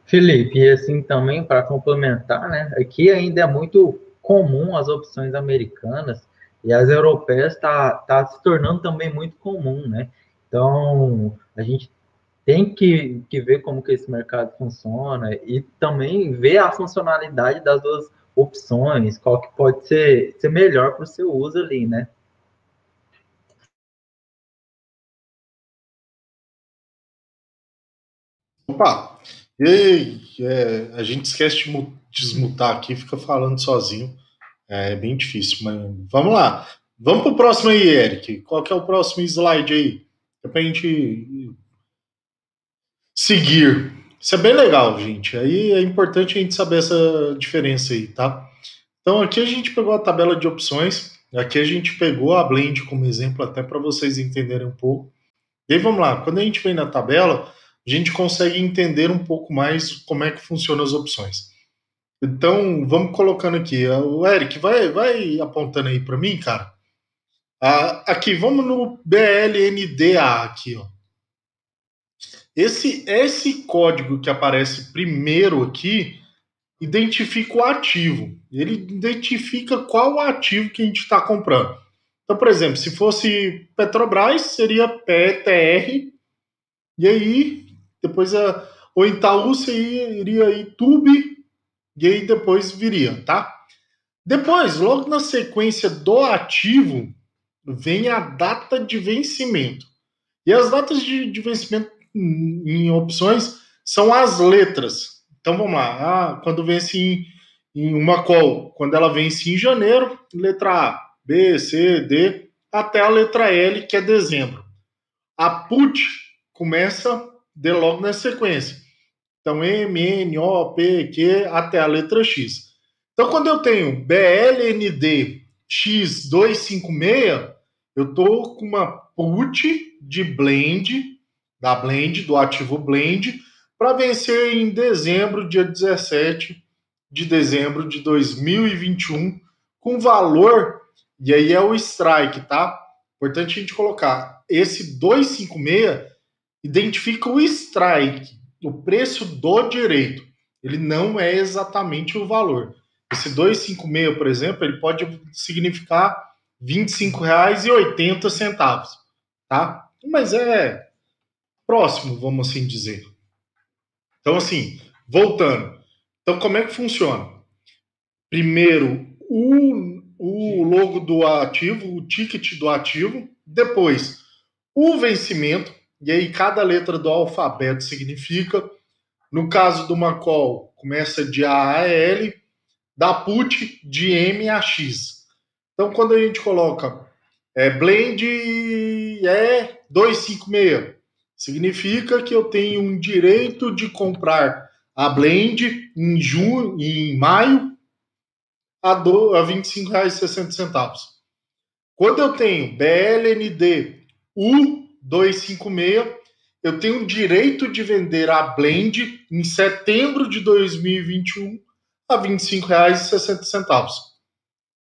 Felipe, e assim também para complementar, né? Aqui ainda é muito comum as opções americanas e as europeias está tá se tornando também muito comum, né? Então, a gente tem que, que ver como que esse mercado funciona e também ver a funcionalidade das duas opções, qual que pode ser, ser melhor para o seu uso ali, né? Opa! E é, a gente esquece de desmutar aqui, fica falando sozinho. É bem difícil, mas vamos lá. Vamos para o próximo aí, Eric. Qual que é o próximo slide aí? É a gente seguir. Isso é bem legal, gente. Aí é importante a gente saber essa diferença aí, tá? Então aqui a gente pegou a tabela de opções. Aqui a gente pegou a Blend como exemplo até para vocês entenderem um pouco. E aí vamos lá. Quando a gente vem na tabela, a gente consegue entender um pouco mais como é que funcionam as opções. Então, vamos colocando aqui. O Eric, vai, vai apontando aí para mim, cara. Ah, aqui, vamos no BLNDA aqui, ó. Esse, esse código que aparece primeiro aqui identifica o ativo. Ele identifica qual ativo que a gente está comprando. Então, por exemplo, se fosse Petrobras, seria PTR, e aí, depois a, o Itaú seria, iria aí TUB, e aí depois viria, tá? Depois, logo na sequência do ativo, vem a data de vencimento. E as datas de, de vencimento em, em, opções são as letras. Então vamos lá. Ah, quando vence em, em uma call, quando ela vence em janeiro, letra A, B, C, D, até a letra L, que é dezembro. A put começa de logo na sequência. Então, M, N, O, P, Q, até a letra X. Então, quando eu tenho BLND X256, eu estou com uma put de blend, da blend, do ativo blend, para vencer em dezembro, dia 17 de dezembro de 2021, com valor, e aí é o strike, tá? Importante a gente colocar. Esse 256 identifica o strike o preço do direito. Ele não é exatamente o valor. Esse 256, por exemplo, ele pode significar R$ 25,80, tá? Mas é próximo, vamos assim dizer. Então, assim, voltando. Então, como é que funciona? Primeiro, o, o logo do ativo, o ticket do ativo, depois o vencimento, e aí cada letra do alfabeto significa. No caso do Macol, começa de A a L, da put de M a X. Então, quando a gente coloca é, blend é 256, significa que eu tenho um direito de comprar a blend em junho, em maio, a, do, a R$ 25,60. Quando eu tenho BLND U256, eu tenho o direito de vender a blend em setembro de 2021 a R$ 25,60.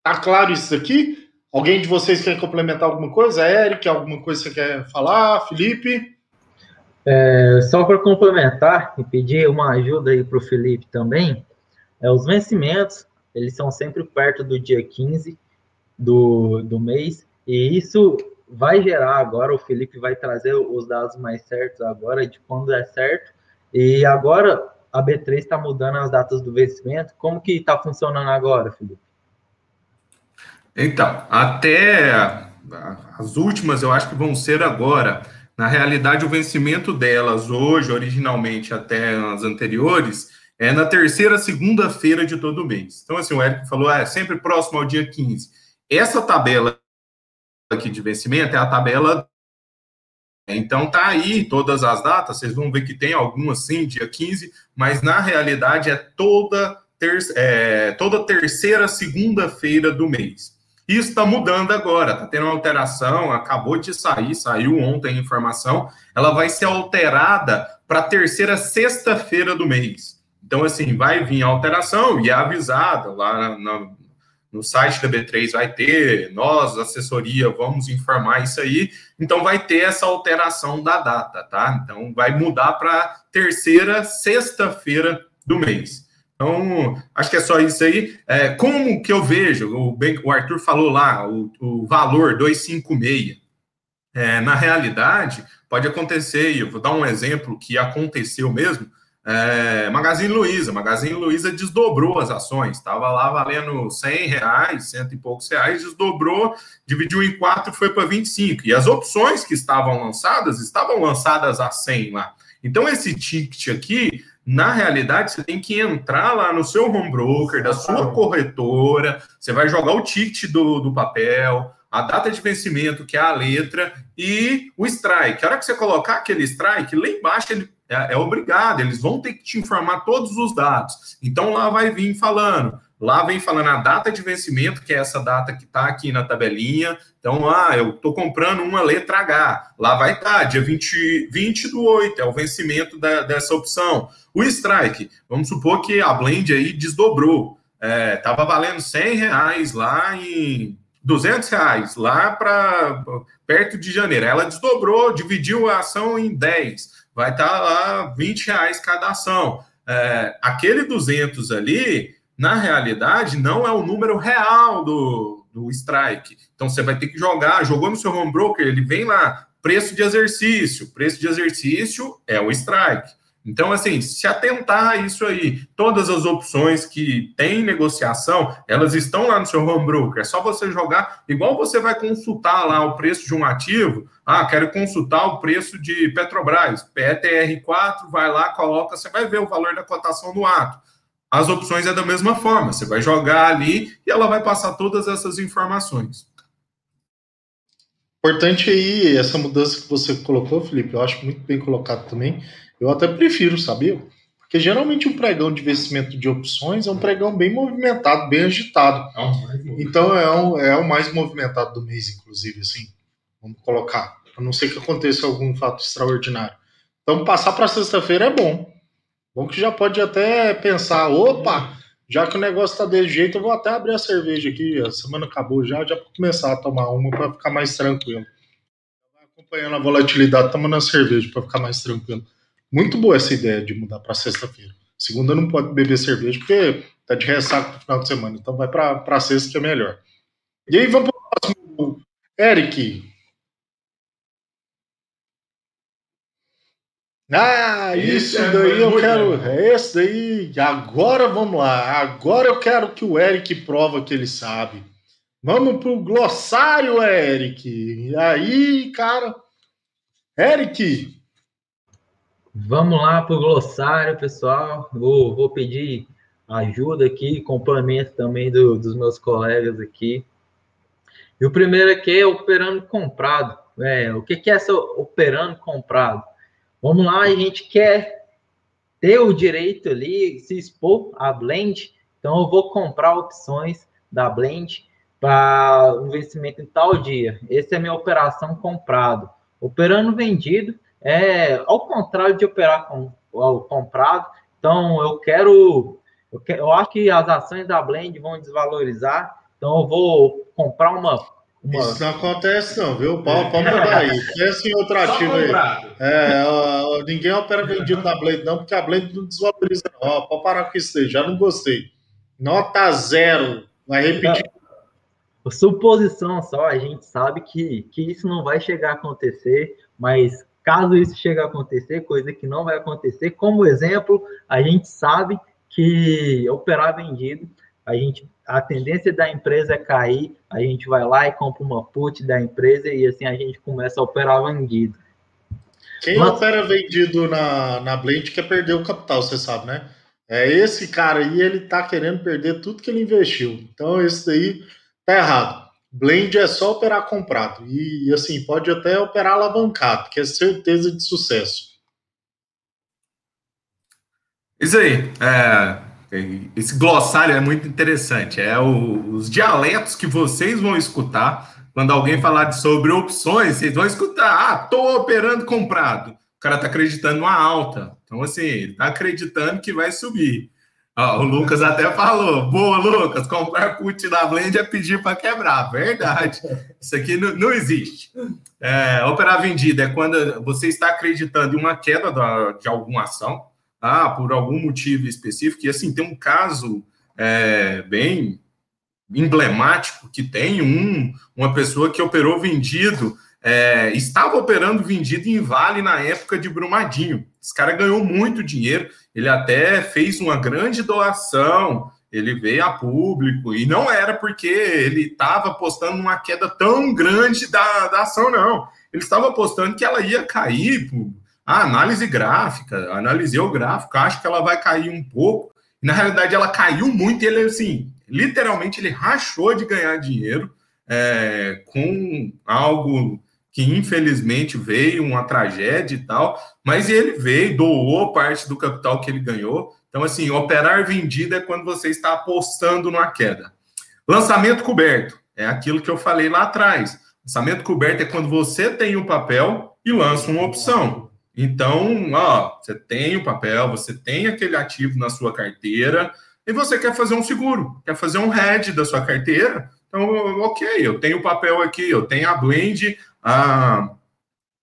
Tá claro isso aqui? Alguém de vocês quer complementar alguma coisa? Eric, alguma coisa que você quer falar? Felipe? É, só para complementar e pedir uma ajuda aí para o Felipe também, é, os vencimentos eles são sempre perto do dia 15 do, do mês, e isso vai gerar agora, o Felipe vai trazer os dados mais certos agora, de quando é certo, e agora a B3 está mudando as datas do vencimento, como que está funcionando agora, Felipe? Então, até as últimas eu acho que vão ser agora. Na realidade, o vencimento delas hoje, originalmente até as anteriores, é na terceira segunda-feira de todo mês. Então, assim, o Eric falou, é sempre próximo ao dia 15. Essa tabela aqui de vencimento é a tabela. Então, tá aí todas as datas, vocês vão ver que tem algumas sim, dia 15, mas na realidade é toda, ter, é, toda terceira segunda-feira do mês. Isso está mudando agora, está tendo uma alteração, acabou de sair, saiu ontem a informação, ela vai ser alterada para terceira sexta-feira do mês. Então, assim, vai vir a alteração e é avisada lá na, no site da B3 vai ter, nós, assessoria, vamos informar isso aí. Então, vai ter essa alteração da data, tá? Então, vai mudar para terceira sexta-feira do mês. Então, acho que é só isso aí. É, como que eu vejo, o, o Arthur falou lá, o, o valor 256. É, na realidade, pode acontecer, e eu vou dar um exemplo que aconteceu mesmo, é, Magazine Luiza. Magazine Luiza desdobrou as ações. Estava lá valendo 100 reais, cento e poucos reais, desdobrou, dividiu em quatro, foi para 25. E as opções que estavam lançadas, estavam lançadas a 100 lá. Então, esse ticket aqui, na realidade, você tem que entrar lá no seu home broker, da sua corretora, você vai jogar o ticket do, do papel, a data de vencimento, que é a letra, e o strike. A hora que você colocar aquele strike, lá embaixo ele é, é, obrigado, eles vão ter que te informar todos os dados. Então lá vai vir falando, lá vem falando a data de vencimento, que é essa data que está aqui na tabelinha. Então, ah, eu estou comprando uma letra H, lá vai estar, tá, dia 20, 20 do 8, é o vencimento da, dessa opção. O strike, vamos supor que a blend aí desdobrou, estava é, valendo 100 reais lá em 200 reais lá para perto de janeiro. Ela desdobrou, dividiu a ação em 10 vai estar tá lá 20 reais cada ação. É, aquele 200 ali, na realidade, não é o número real do, do strike. Então, você vai ter que jogar, jogou no seu home broker, ele vem lá, preço de exercício. Preço de exercício é o strike. Então, assim, se atentar a isso aí, todas as opções que tem negociação, elas estão lá no seu home broker. É só você jogar, igual você vai consultar lá o preço de um ativo. Ah, quero consultar o preço de Petrobras, PTR4, vai lá, coloca, você vai ver o valor da cotação no ato. As opções é da mesma forma, você vai jogar ali e ela vai passar todas essas informações. Importante aí, essa mudança que você colocou, Felipe, eu acho muito bem colocado também eu até prefiro, sabia? Porque geralmente um pregão de investimento de opções é um pregão bem movimentado, bem agitado. É então é, um, é o mais movimentado do mês, inclusive, assim. Vamos colocar. A não ser que aconteça algum fato extraordinário. Então passar para sexta-feira é bom. Bom que já pode até pensar, opa, já que o negócio está desse jeito, eu vou até abrir a cerveja aqui. A semana acabou já, já para começar a tomar uma para ficar mais tranquilo. Acompanhando a volatilidade, tomando a cerveja para ficar mais tranquilo. Muito boa essa ideia de mudar para sexta-feira. Segunda não pode beber cerveja porque tá de ressaca no final de semana. Então vai para sexta que é melhor. E aí vamos para o próximo. Eric. Ah, isso é daí eu quero. Esse daí. Agora vamos lá. Agora eu quero que o Eric prova que ele sabe. Vamos pro glossário, Eric. E aí, cara. Eric. Vamos lá pro glossário, pessoal. Vou, vou pedir ajuda aqui, complemento também do, dos meus colegas aqui. E o primeiro aqui é operando comprado. É, o que, que é essa operando comprado? Vamos lá, a gente quer ter o direito ali, se expor a blend, então eu vou comprar opções da blend para um vencimento em tal dia. Essa é a minha operação comprado. Operando vendido é ao contrário de operar com ao comprado. Então eu quero eu, quero, eu acho que as ações da Blend vão desvalorizar. Então eu vou comprar uma uma... Isso não acontece, não, viu? Pode, pode mudar aí. Pensa em outro ativo aí. É, ó, ninguém opera vendido na Blade, não, porque a Blade não desvaloriza. Ó, pode parar com isso aí, já não gostei. Nota zero. Vai repetir. É, suposição só, a gente sabe que, que isso não vai chegar a acontecer, mas caso isso chegue a acontecer, coisa que não vai acontecer, como exemplo, a gente sabe que operar vendido a gente a tendência da empresa é cair, a gente vai lá e compra uma put da empresa e assim a gente começa a operar vendido. Quem Mas... opera vendido na, na Blend quer perder o capital, você sabe, né? É esse cara aí, ele tá querendo perder tudo que ele investiu. Então, esse daí tá errado. Blend é só operar comprado. E, assim, pode até operar alavancado, que é certeza de sucesso. Isso aí. É, esse glossário é muito interessante. É o, os dialetos que vocês vão escutar quando alguém falar sobre opções, vocês vão escutar. Ah, tô operando comprado. O cara tá acreditando numa alta. Então, assim, ele tá acreditando que vai subir. O Lucas até falou: boa, Lucas, comprar put da Blend é pedir para quebrar. Verdade. Isso aqui não, não existe. É, operar vendida é quando você está acreditando em uma queda da, de alguma ação ah, por algum motivo específico, e assim, tem um caso é, bem emblemático que tem um, uma pessoa que operou vendido, é, estava operando vendido em Vale na época de Brumadinho. Esse cara ganhou muito dinheiro, ele até fez uma grande doação, ele veio a público, e não era porque ele estava apostando numa queda tão grande da, da ação, não. Ele estava apostando que ela ia cair a análise gráfica, analisei o gráfico, acho que ela vai cair um pouco. Na realidade, ela caiu muito e ele, assim, literalmente, ele rachou de ganhar dinheiro é, com algo que infelizmente veio, uma tragédia e tal, mas ele veio, doou parte do capital que ele ganhou. Então, assim, operar vendido é quando você está apostando numa queda. Lançamento coberto é aquilo que eu falei lá atrás. Lançamento coberto é quando você tem um papel e lança uma opção. Então, ó, você tem o papel, você tem aquele ativo na sua carteira e você quer fazer um seguro, quer fazer um hedge da sua carteira. Então, ok, eu tenho o papel aqui, eu tenho a blend a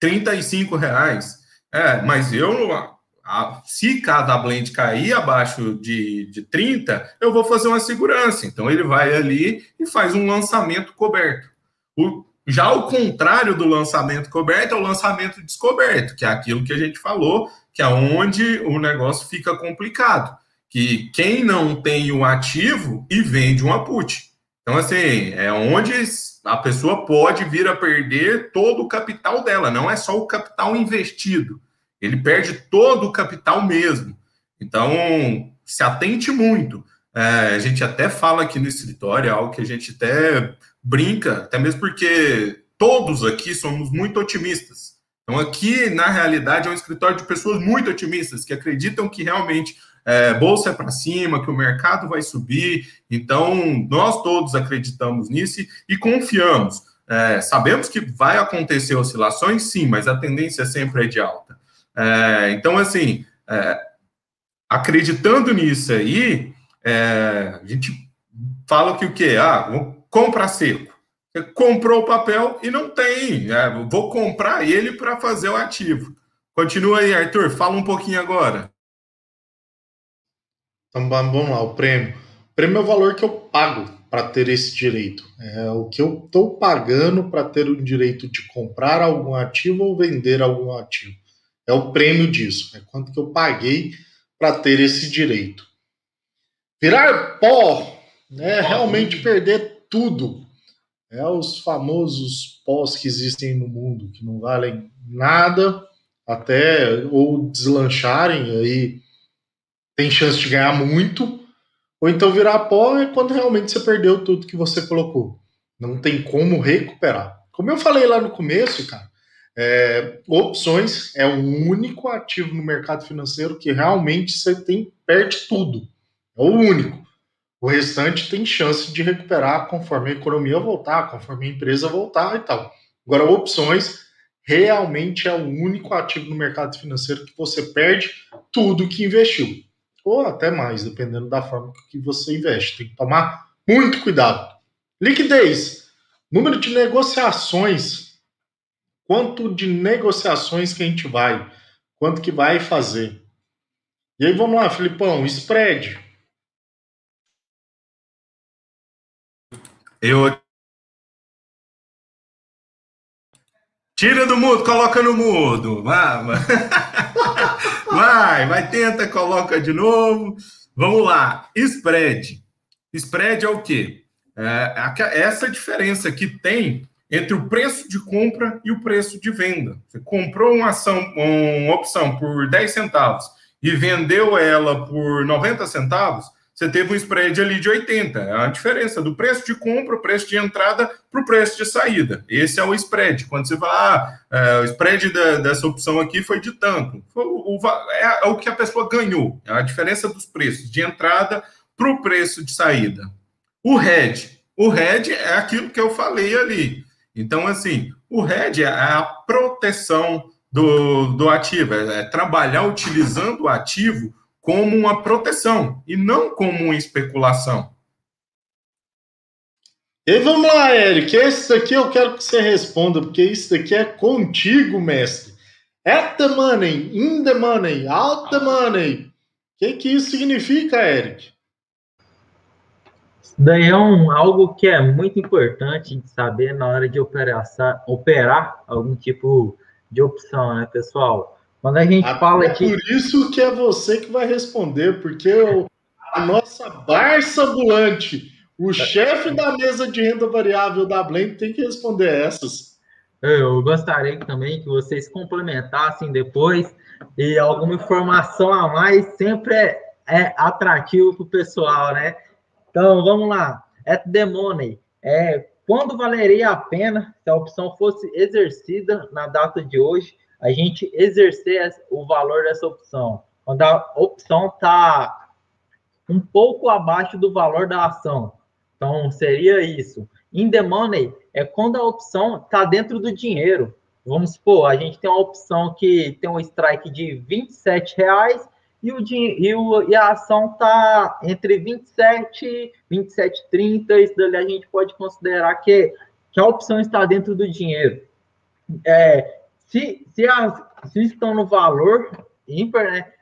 35 reais. É, mas eu, a, se cada blend cair abaixo de, de 30, eu vou fazer uma segurança. Então, ele vai ali e faz um lançamento coberto. O, já o contrário do lançamento coberto é o lançamento descoberto, que é aquilo que a gente falou, que é onde o negócio fica complicado. Que quem não tem o ativo e vende uma put. Então, assim, é onde a pessoa pode vir a perder todo o capital dela, não é só o capital investido. Ele perde todo o capital mesmo. Então, se atente muito. É, a gente até fala aqui no escritório, é algo que a gente até brinca, até mesmo porque todos aqui somos muito otimistas. Então, aqui, na realidade, é um escritório de pessoas muito otimistas, que acreditam que realmente é, bolsa é para cima, que o mercado vai subir. Então, nós todos acreditamos nisso e, confiamos. É, sabemos que vai acontecer oscilações, sim, mas a tendência sempre é de alta. É, então, assim, é, acreditando nisso aí, é, a gente fala que o quê? Ah, compra seco. Comprou o papel e não tem. É, vou comprar ele para fazer o ativo. Continua aí, Arthur. Fala um pouquinho agora. Então vamos lá, o prêmio. Prêmio é o valor que eu pago para ter esse direito. É o que eu estou pagando para ter o direito de comprar algum ativo ou vender algum ativo. É o prêmio disso. É quanto que eu paguei para ter esse direito. Virar pó, né? Realmente perder tudo. É os famosos pós que existem no mundo, que não valem nada, até ou deslancharem, aí tem chance de ganhar muito, ou então virar pó é quando realmente você perdeu tudo que você colocou. Não tem como recuperar. Como eu falei lá no começo, cara, é, opções é o único ativo no mercado financeiro que realmente você tem perde tudo. É o único. O restante tem chance de recuperar conforme a economia voltar, conforme a empresa voltar e tal. Agora, opções realmente é o único ativo no mercado financeiro que você perde tudo que investiu. Ou até mais, dependendo da forma que você investe. Tem que tomar muito cuidado. Liquidez. Número de negociações. Quanto de negociações que a gente vai? Quanto que vai fazer? E aí vamos lá, Filipão, spread. Eu. Tira do mudo, coloca no mudo. Vai, vai, vai, tenta, coloca de novo. Vamos lá. Spread. Spread é o quê? É essa diferença que tem entre o preço de compra e o preço de venda. Você comprou uma ação, uma opção por 10 centavos e vendeu ela por 90 centavos, você teve um spread ali de 80. É a diferença do preço de compra, o preço de entrada para o preço de saída. Esse é o spread. Quando você fala, ah, é, o spread da, dessa opção aqui foi de tanto. O, o, é, é, o que a pessoa ganhou. É a diferença dos preços de entrada para o preço de saída. O RED. O RED é aquilo que eu falei ali. Então, assim, o RED é a proteção do, do ativo, é, é trabalhar utilizando o ativo como uma proteção e não como uma especulação. E vamos lá, Eric. Esse daqui eu quero que você responda, porque isso daqui é contigo, mestre. At the money, in the money, out the money. O que, que isso significa, Eric? Isso daí é um, algo que é muito importante de saber na hora de operar, operar algum tipo de opção, né, pessoal? Quando a gente Até fala que. Por isso que é você que vai responder, porque o, a nossa Barça ambulante, o chefe da mesa de renda variável da Blend, tem que responder essas. Eu gostaria também que vocês complementassem depois e alguma informação a mais sempre é, é atrativo para o pessoal, né? Então vamos lá. At the money. É, quando valeria a pena se a opção fosse exercida na data de hoje a gente exercer o valor dessa opção. Quando a opção está um pouco abaixo do valor da ação. Então, seria isso. In the money é quando a opção está dentro do dinheiro. Vamos supor, a gente tem uma opção que tem um strike de 27 reais e, o, e, o, e a ação está entre 27 e 27,30. Isso dali a gente pode considerar que, que a opção está dentro do dinheiro. É, se, se, as, se estão no valor ímpar, né?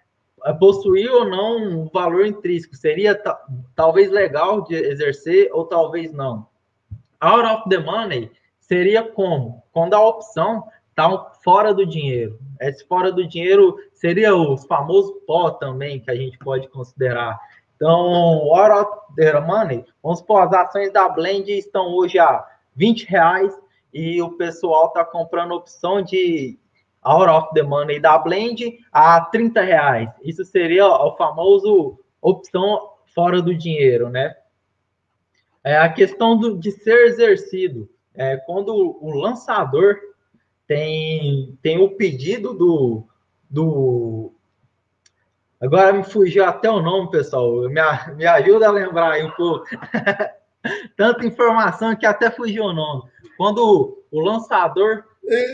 Possuir ou não um valor intrínseco seria talvez legal de exercer ou talvez não. Out of the money seria como? Quando a opção está fora do dinheiro. Esse fora do dinheiro seria o famoso pó também, que a gente pode considerar. Então, out of the money, vamos supor, as ações da Blend estão hoje a 20 reais, e o pessoal está comprando opção de out of the money da Blend a 30 reais. Isso seria o famoso opção fora do dinheiro, né? É a questão do, de ser exercido. É, quando o lançador tem, tem o pedido do, do. Agora me fugiu até o nome, pessoal. Me, me ajuda a lembrar aí um pouco. Tanta informação que até fugiu o nome. Quando o lançador.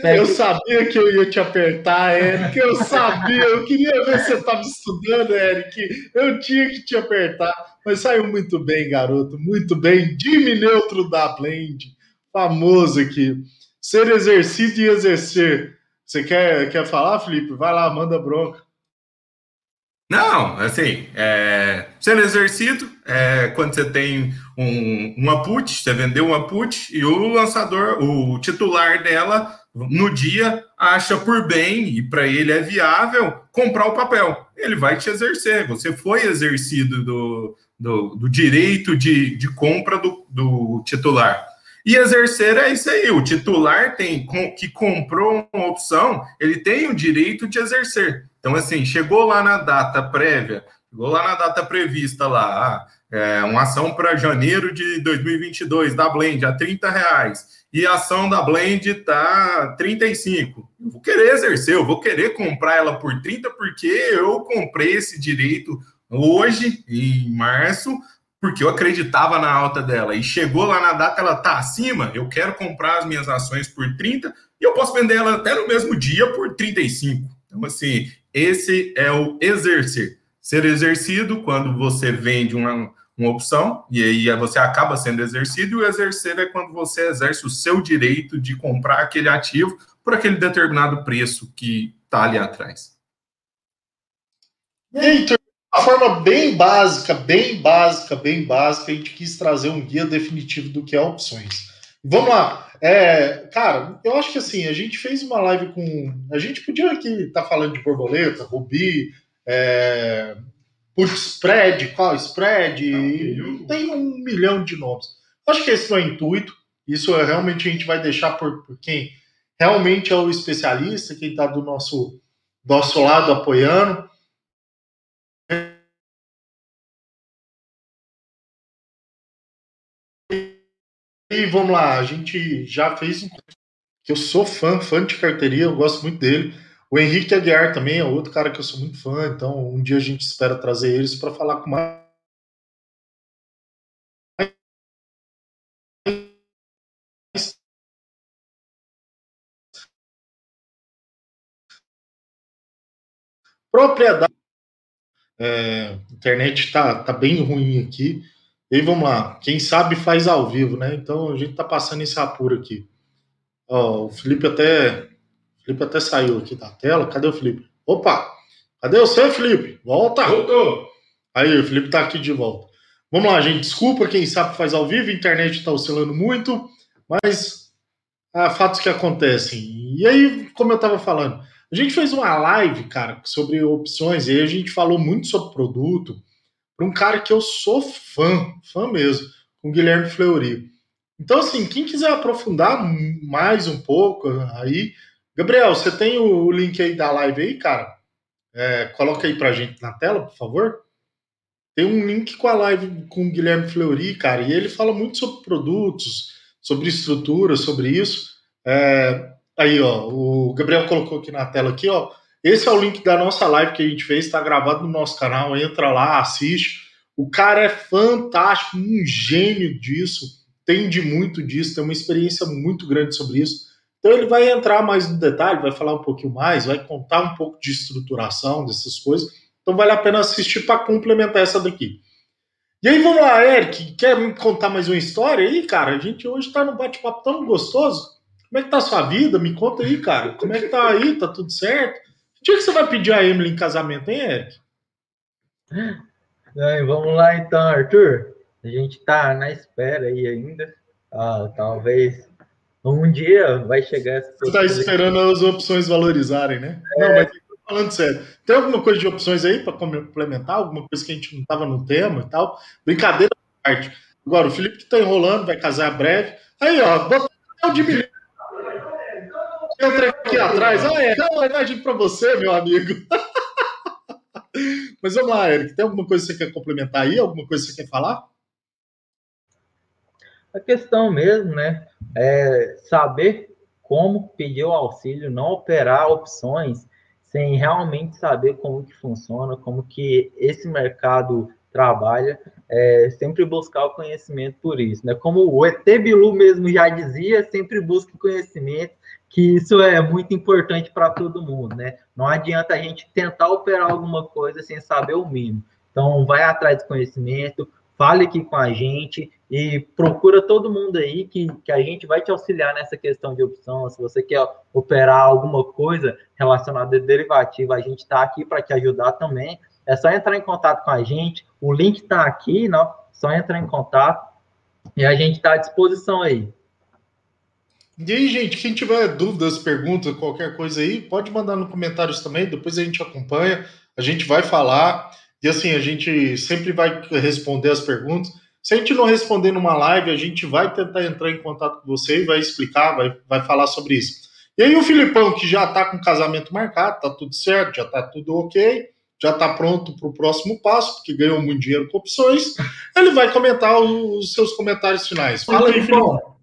Pega... Eu sabia que eu ia te apertar, Eric. Eu sabia. Eu queria ver se você estava estudando, Eric. Eu tinha que te apertar. Mas saiu muito bem, garoto. Muito bem. Jimmy Neutro da Blend. Famoso aqui. Ser exercido e exercer. Você quer, quer falar, Felipe? Vai lá, manda bronca. Não, assim, é, exercido, é, quando você tem um, uma put, você vendeu uma put e o lançador, o titular dela, no dia, acha por bem e para ele é viável comprar o papel. Ele vai te exercer. Você foi exercido do, do, do direito de, de compra do, do titular. E exercer é isso aí. O titular tem que comprou uma opção, ele tem o direito de exercer. Então, assim, chegou lá na data prévia, chegou lá na data prevista lá, ah, é, uma ação para janeiro de 2022 da Blend a 30 reais e a ação da Blend tá 35. Eu vou querer exercer, eu vou querer comprar ela por 30 porque eu comprei esse direito hoje, em março, porque eu acreditava na alta dela e chegou lá na data, ela tá acima, eu quero comprar as minhas ações por 30 e eu posso vender ela até no mesmo dia por 35. Então, assim, esse é o exercer. Ser exercido quando você vende uma, uma opção e aí você acaba sendo exercido, e o exercer é quando você exerce o seu direito de comprar aquele ativo por aquele determinado preço que está ali atrás. Heitor, uma forma bem básica, bem básica, bem básica, a gente quis trazer um guia definitivo do que é opções. Vamos lá. É, cara, eu acho que assim, a gente fez uma live com. A gente podia aqui estar tá falando de borboleta, rubi, é, put spread, qual spread, tem um milhão de nomes. Acho que esse não é o intuito. Isso é, realmente a gente vai deixar por, por quem realmente é o especialista, quem está do nosso, nosso lado apoiando. E vamos lá, a gente já fez um. que eu sou fã, fã de carteirinha, eu gosto muito dele. O Henrique Aguiar também é outro cara que eu sou muito fã, então um dia a gente espera trazer eles para falar com mais. Propriedade. É, internet está tá bem ruim aqui. E vamos lá. Quem sabe faz ao vivo, né? Então a gente tá passando esse apuro aqui. Ó, o Felipe até. O Felipe até saiu aqui da tela. Cadê o Felipe? Opa! Cadê você, Felipe? Volta! Voltou! Aí, o Felipe tá aqui de volta. Vamos lá, gente. Desculpa quem sabe faz ao vivo, a internet tá oscilando muito, mas há fatos que acontecem. E aí, como eu tava falando, a gente fez uma live, cara, sobre opções, e aí a gente falou muito sobre produto para um cara que eu sou fã, fã mesmo, com Guilherme Fleury. Então, assim, quem quiser aprofundar mais um pouco aí, Gabriel, você tem o link aí da live aí, cara? É, coloca aí pra gente na tela, por favor. Tem um link com a live com o Guilherme Fleury, cara, e ele fala muito sobre produtos, sobre estrutura, sobre isso. É, aí, ó, o Gabriel colocou aqui na tela aqui, ó, esse é o link da nossa live que a gente fez, está gravado no nosso canal. Entra lá, assiste. O cara é fantástico, um gênio disso, entende muito disso, tem uma experiência muito grande sobre isso. Então ele vai entrar mais no detalhe, vai falar um pouquinho mais, vai contar um pouco de estruturação dessas coisas. Então vale a pena assistir para complementar essa daqui. E aí vamos lá, Eric, quer me contar mais uma história aí, cara? A gente hoje está num bate-papo tão gostoso. Como é que tá a sua vida? Me conta aí, cara. Como é que tá aí? Tá tudo certo? Dia que você vai pedir a Emily em casamento, hein, Eric? vamos lá então, Arthur. A gente tá na espera aí ainda. Ah, talvez um dia vai chegar essa. Você tá esperando as opções valorizarem, né? É... Não, mas falando sério. Tem alguma coisa de opções aí para complementar? Alguma coisa que a gente não tava no tema e tal? Brincadeira à parte. Agora, o Felipe que tá enrolando, vai casar breve. Aí, ó, botou o de entra aqui atrás. Ah, é, uma imagem para você, meu amigo. Mas vamos lá, Eric. Tem alguma coisa que você quer complementar aí? Alguma coisa que você quer falar? A questão mesmo, né? É saber como pedir o auxílio, não operar opções sem realmente saber como que funciona, como que esse mercado trabalha, é, sempre buscar o conhecimento por isso, né? Como o ET Bilu mesmo já dizia, sempre busque conhecimento, que isso é muito importante para todo mundo, né? Não adianta a gente tentar operar alguma coisa sem saber o mínimo. Então, vai atrás de conhecimento, fale aqui com a gente e procura todo mundo aí que, que a gente vai te auxiliar nessa questão de opção. Se você quer operar alguma coisa relacionada a derivativo, a gente está aqui para te ajudar também. é só entrar em contato com a gente. O link está aqui, não? Só entrar em contato e a gente está à disposição aí. E aí, gente, quem tiver dúvidas, perguntas, qualquer coisa aí, pode mandar nos comentários também, depois a gente acompanha, a gente vai falar, e assim, a gente sempre vai responder as perguntas. Se a gente não responder numa live, a gente vai tentar entrar em contato com você e vai explicar, vai, vai falar sobre isso. E aí o Filipão, que já está com casamento marcado, tá tudo certo, já está tudo ok, já está pronto para o próximo passo, porque ganhou muito dinheiro com opções, ele vai comentar os seus comentários finais. Fala aí, Filipão.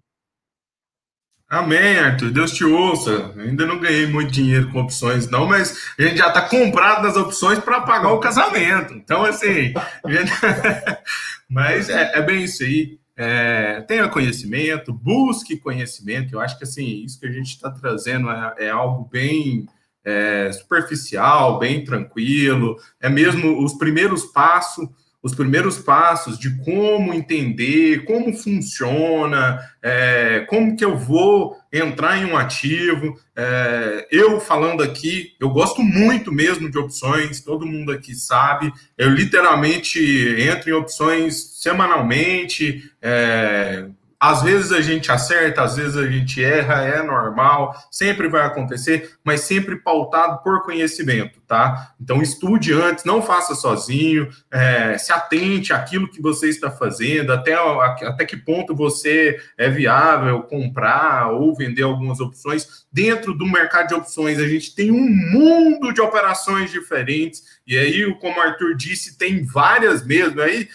Amém, Arthur. Deus te ouça. Ainda não ganhei muito dinheiro com opções, não, mas a gente já está comprado nas opções para pagar o casamento. Então, assim. Gente... mas é, é, bem isso aí. É, tenha conhecimento, busque conhecimento. Eu acho que assim, isso que a gente está trazendo é, é, algo bem é, superficial, bem tranquilo. É mesmo os primeiros passos os primeiros passos de como entender, como funciona, é, como que eu vou entrar em um ativo. É, eu falando aqui, eu gosto muito mesmo de opções, todo mundo aqui sabe. Eu literalmente entro em opções semanalmente, é, às vezes a gente acerta, às vezes a gente erra, é normal, sempre vai acontecer, mas sempre pautado por conhecimento, tá? Então estude antes, não faça sozinho, é, se atente àquilo que você está fazendo, até, até que ponto você é viável comprar ou vender algumas opções. Dentro do mercado de opções, a gente tem um mundo de operações diferentes, e aí, como o Arthur disse, tem várias mesmo. Aí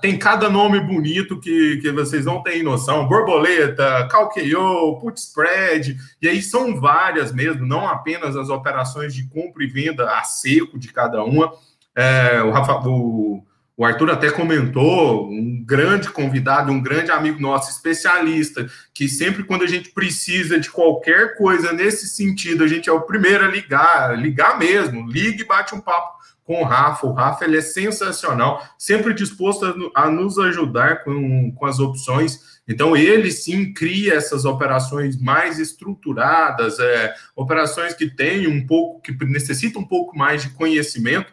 tem cada nome bonito que, que vocês não têm noção. Borboleta, calqueou, put spread, e aí são várias mesmo, não apenas as operações de compra e venda a seco de cada uma. É, o, Rafa, o, o Arthur até comentou, um grande convidado, um grande amigo nosso, especialista, que sempre quando a gente precisa de qualquer coisa nesse sentido, a gente é o primeiro a ligar, ligar mesmo, liga e bate um papo com o Rafa. O Rafa ele é sensacional, sempre disposto a, a nos ajudar com, com as opções. Então, ele sim cria essas operações mais estruturadas, é, operações que têm um pouco, que necessitam um pouco mais de conhecimento,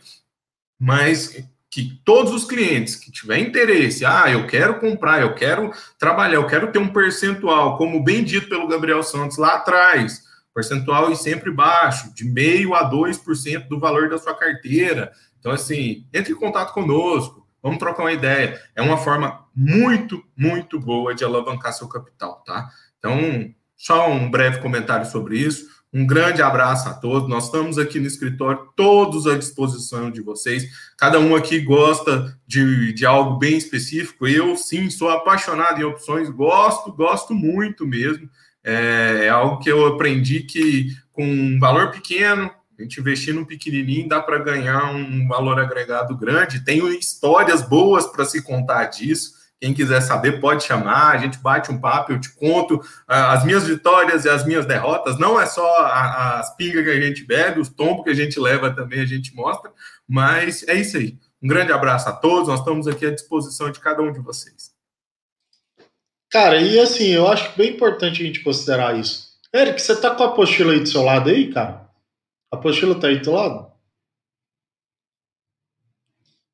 mas que todos os clientes que tiver interesse, ah, eu quero comprar, eu quero trabalhar, eu quero ter um percentual, como bem dito pelo Gabriel Santos lá atrás, percentual e sempre baixo, de meio a 2% do valor da sua carteira. Então, assim, entre em contato conosco, vamos trocar uma ideia. É uma forma muito, muito boa de alavancar seu capital, tá? Então, só um breve comentário sobre isso. Um grande abraço a todos. Nós estamos aqui no escritório, todos à disposição de vocês. Cada um aqui gosta de, de algo bem específico. Eu, sim, sou apaixonado em opções, gosto, gosto muito mesmo. É, é algo que eu aprendi que com um valor pequeno, a gente investir num pequenininho dá para ganhar um valor agregado grande. Tenho histórias boas para se contar disso. Quem quiser saber pode chamar, a gente bate um papo, eu te conto uh, as minhas vitórias e as minhas derrotas. Não é só as pingas que a gente bebe, os tombos que a gente leva também a gente mostra, mas é isso aí. Um grande abraço a todos, nós estamos aqui à disposição de cada um de vocês. Cara, e assim, eu acho bem importante a gente considerar isso. Eric, você tá com a apostila aí do seu lado aí, cara? A apostila tá aí do lado?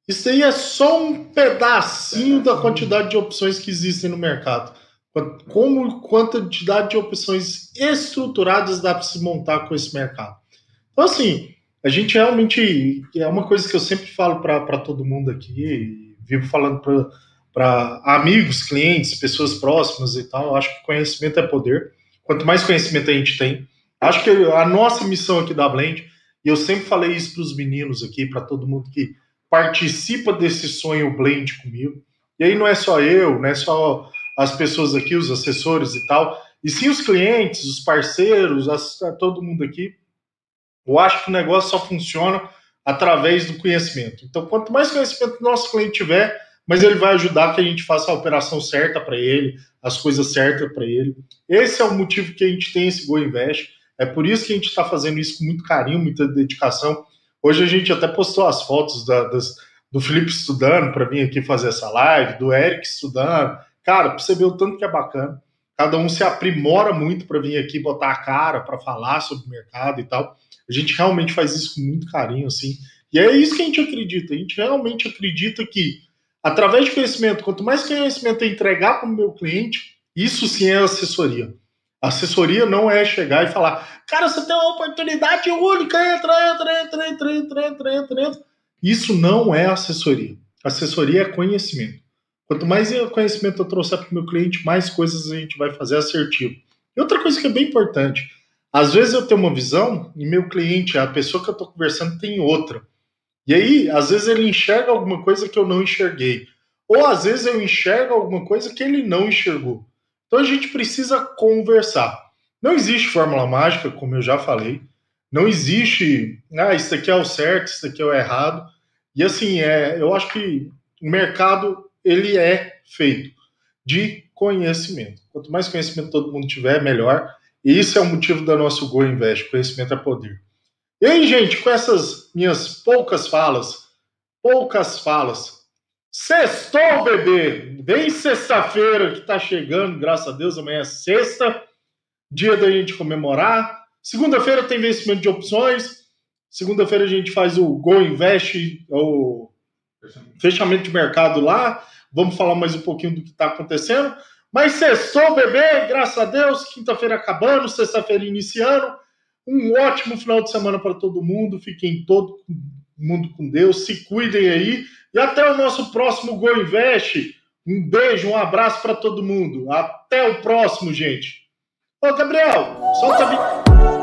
Isso aí é só um pedacinho da quantidade de opções que existem no mercado. Como quantidade de opções estruturadas dá para se montar com esse mercado. Então, assim, a gente realmente. É uma coisa que eu sempre falo para todo mundo aqui, vivo falando para para amigos, clientes, pessoas próximas e tal. Acho que conhecimento é poder. Quanto mais conhecimento a gente tem, acho que a nossa missão aqui da Blend, e eu sempre falei isso para os meninos aqui, para todo mundo que participa desse sonho Blend comigo. E aí não é só eu, não é só as pessoas aqui, os assessores e tal, e sim os clientes, os parceiros, as, todo mundo aqui. Eu acho que o negócio só funciona através do conhecimento. Então, quanto mais conhecimento o nosso cliente tiver, mas ele vai ajudar que a gente faça a operação certa para ele, as coisas certas para ele. Esse é o motivo que a gente tem esse Go Invest. É por isso que a gente está fazendo isso com muito carinho, muita dedicação. Hoje a gente até postou as fotos da, das, do Felipe estudando para vir aqui fazer essa live, do Eric estudando. Cara, para você ver o tanto que é bacana. Cada um se aprimora muito para vir aqui botar a cara, para falar sobre o mercado e tal. A gente realmente faz isso com muito carinho, assim. E é isso que a gente acredita. A gente realmente acredita que, através de conhecimento, quanto mais conhecimento eu entregar para o meu cliente, isso sim é assessoria. Assessoria não é chegar e falar, cara, você tem uma oportunidade única, entra, entra, entra, entra, entra, entra, entra, entra. Isso não é assessoria. Assessoria é conhecimento. Quanto mais conhecimento eu trouxer para o meu cliente, mais coisas a gente vai fazer assertivo. E outra coisa que é bem importante, às vezes eu tenho uma visão e meu cliente, a pessoa que eu estou conversando, tem outra. E aí, às vezes ele enxerga alguma coisa que eu não enxerguei. Ou às vezes eu enxergo alguma coisa que ele não enxergou. Então a gente precisa conversar. Não existe fórmula mágica, como eu já falei. Não existe, ah, isso aqui é o certo, isso aqui é o errado. E assim, é, eu acho que o mercado ele é feito de conhecimento. Quanto mais conhecimento todo mundo tiver, melhor. E isso é o motivo da nosso Go Invest. Conhecimento é poder. E aí, gente, com essas minhas poucas falas, poucas falas, sextou, bebê! Vem sexta-feira que tá chegando, graças a Deus, amanhã é sexta, dia da gente comemorar. Segunda-feira tem vencimento de opções. Segunda-feira a gente faz o Go Invest, o fechamento de mercado lá. Vamos falar mais um pouquinho do que está acontecendo. Mas sextou, bebê, graças a Deus. Quinta-feira acabando, sexta-feira iniciando. Um ótimo final de semana para todo mundo. Fiquem todo mundo com Deus. Se cuidem aí. E até o nosso próximo Go Invest. Um beijo, um abraço para todo mundo. Até o próximo, gente. Ô, Gabriel, solta a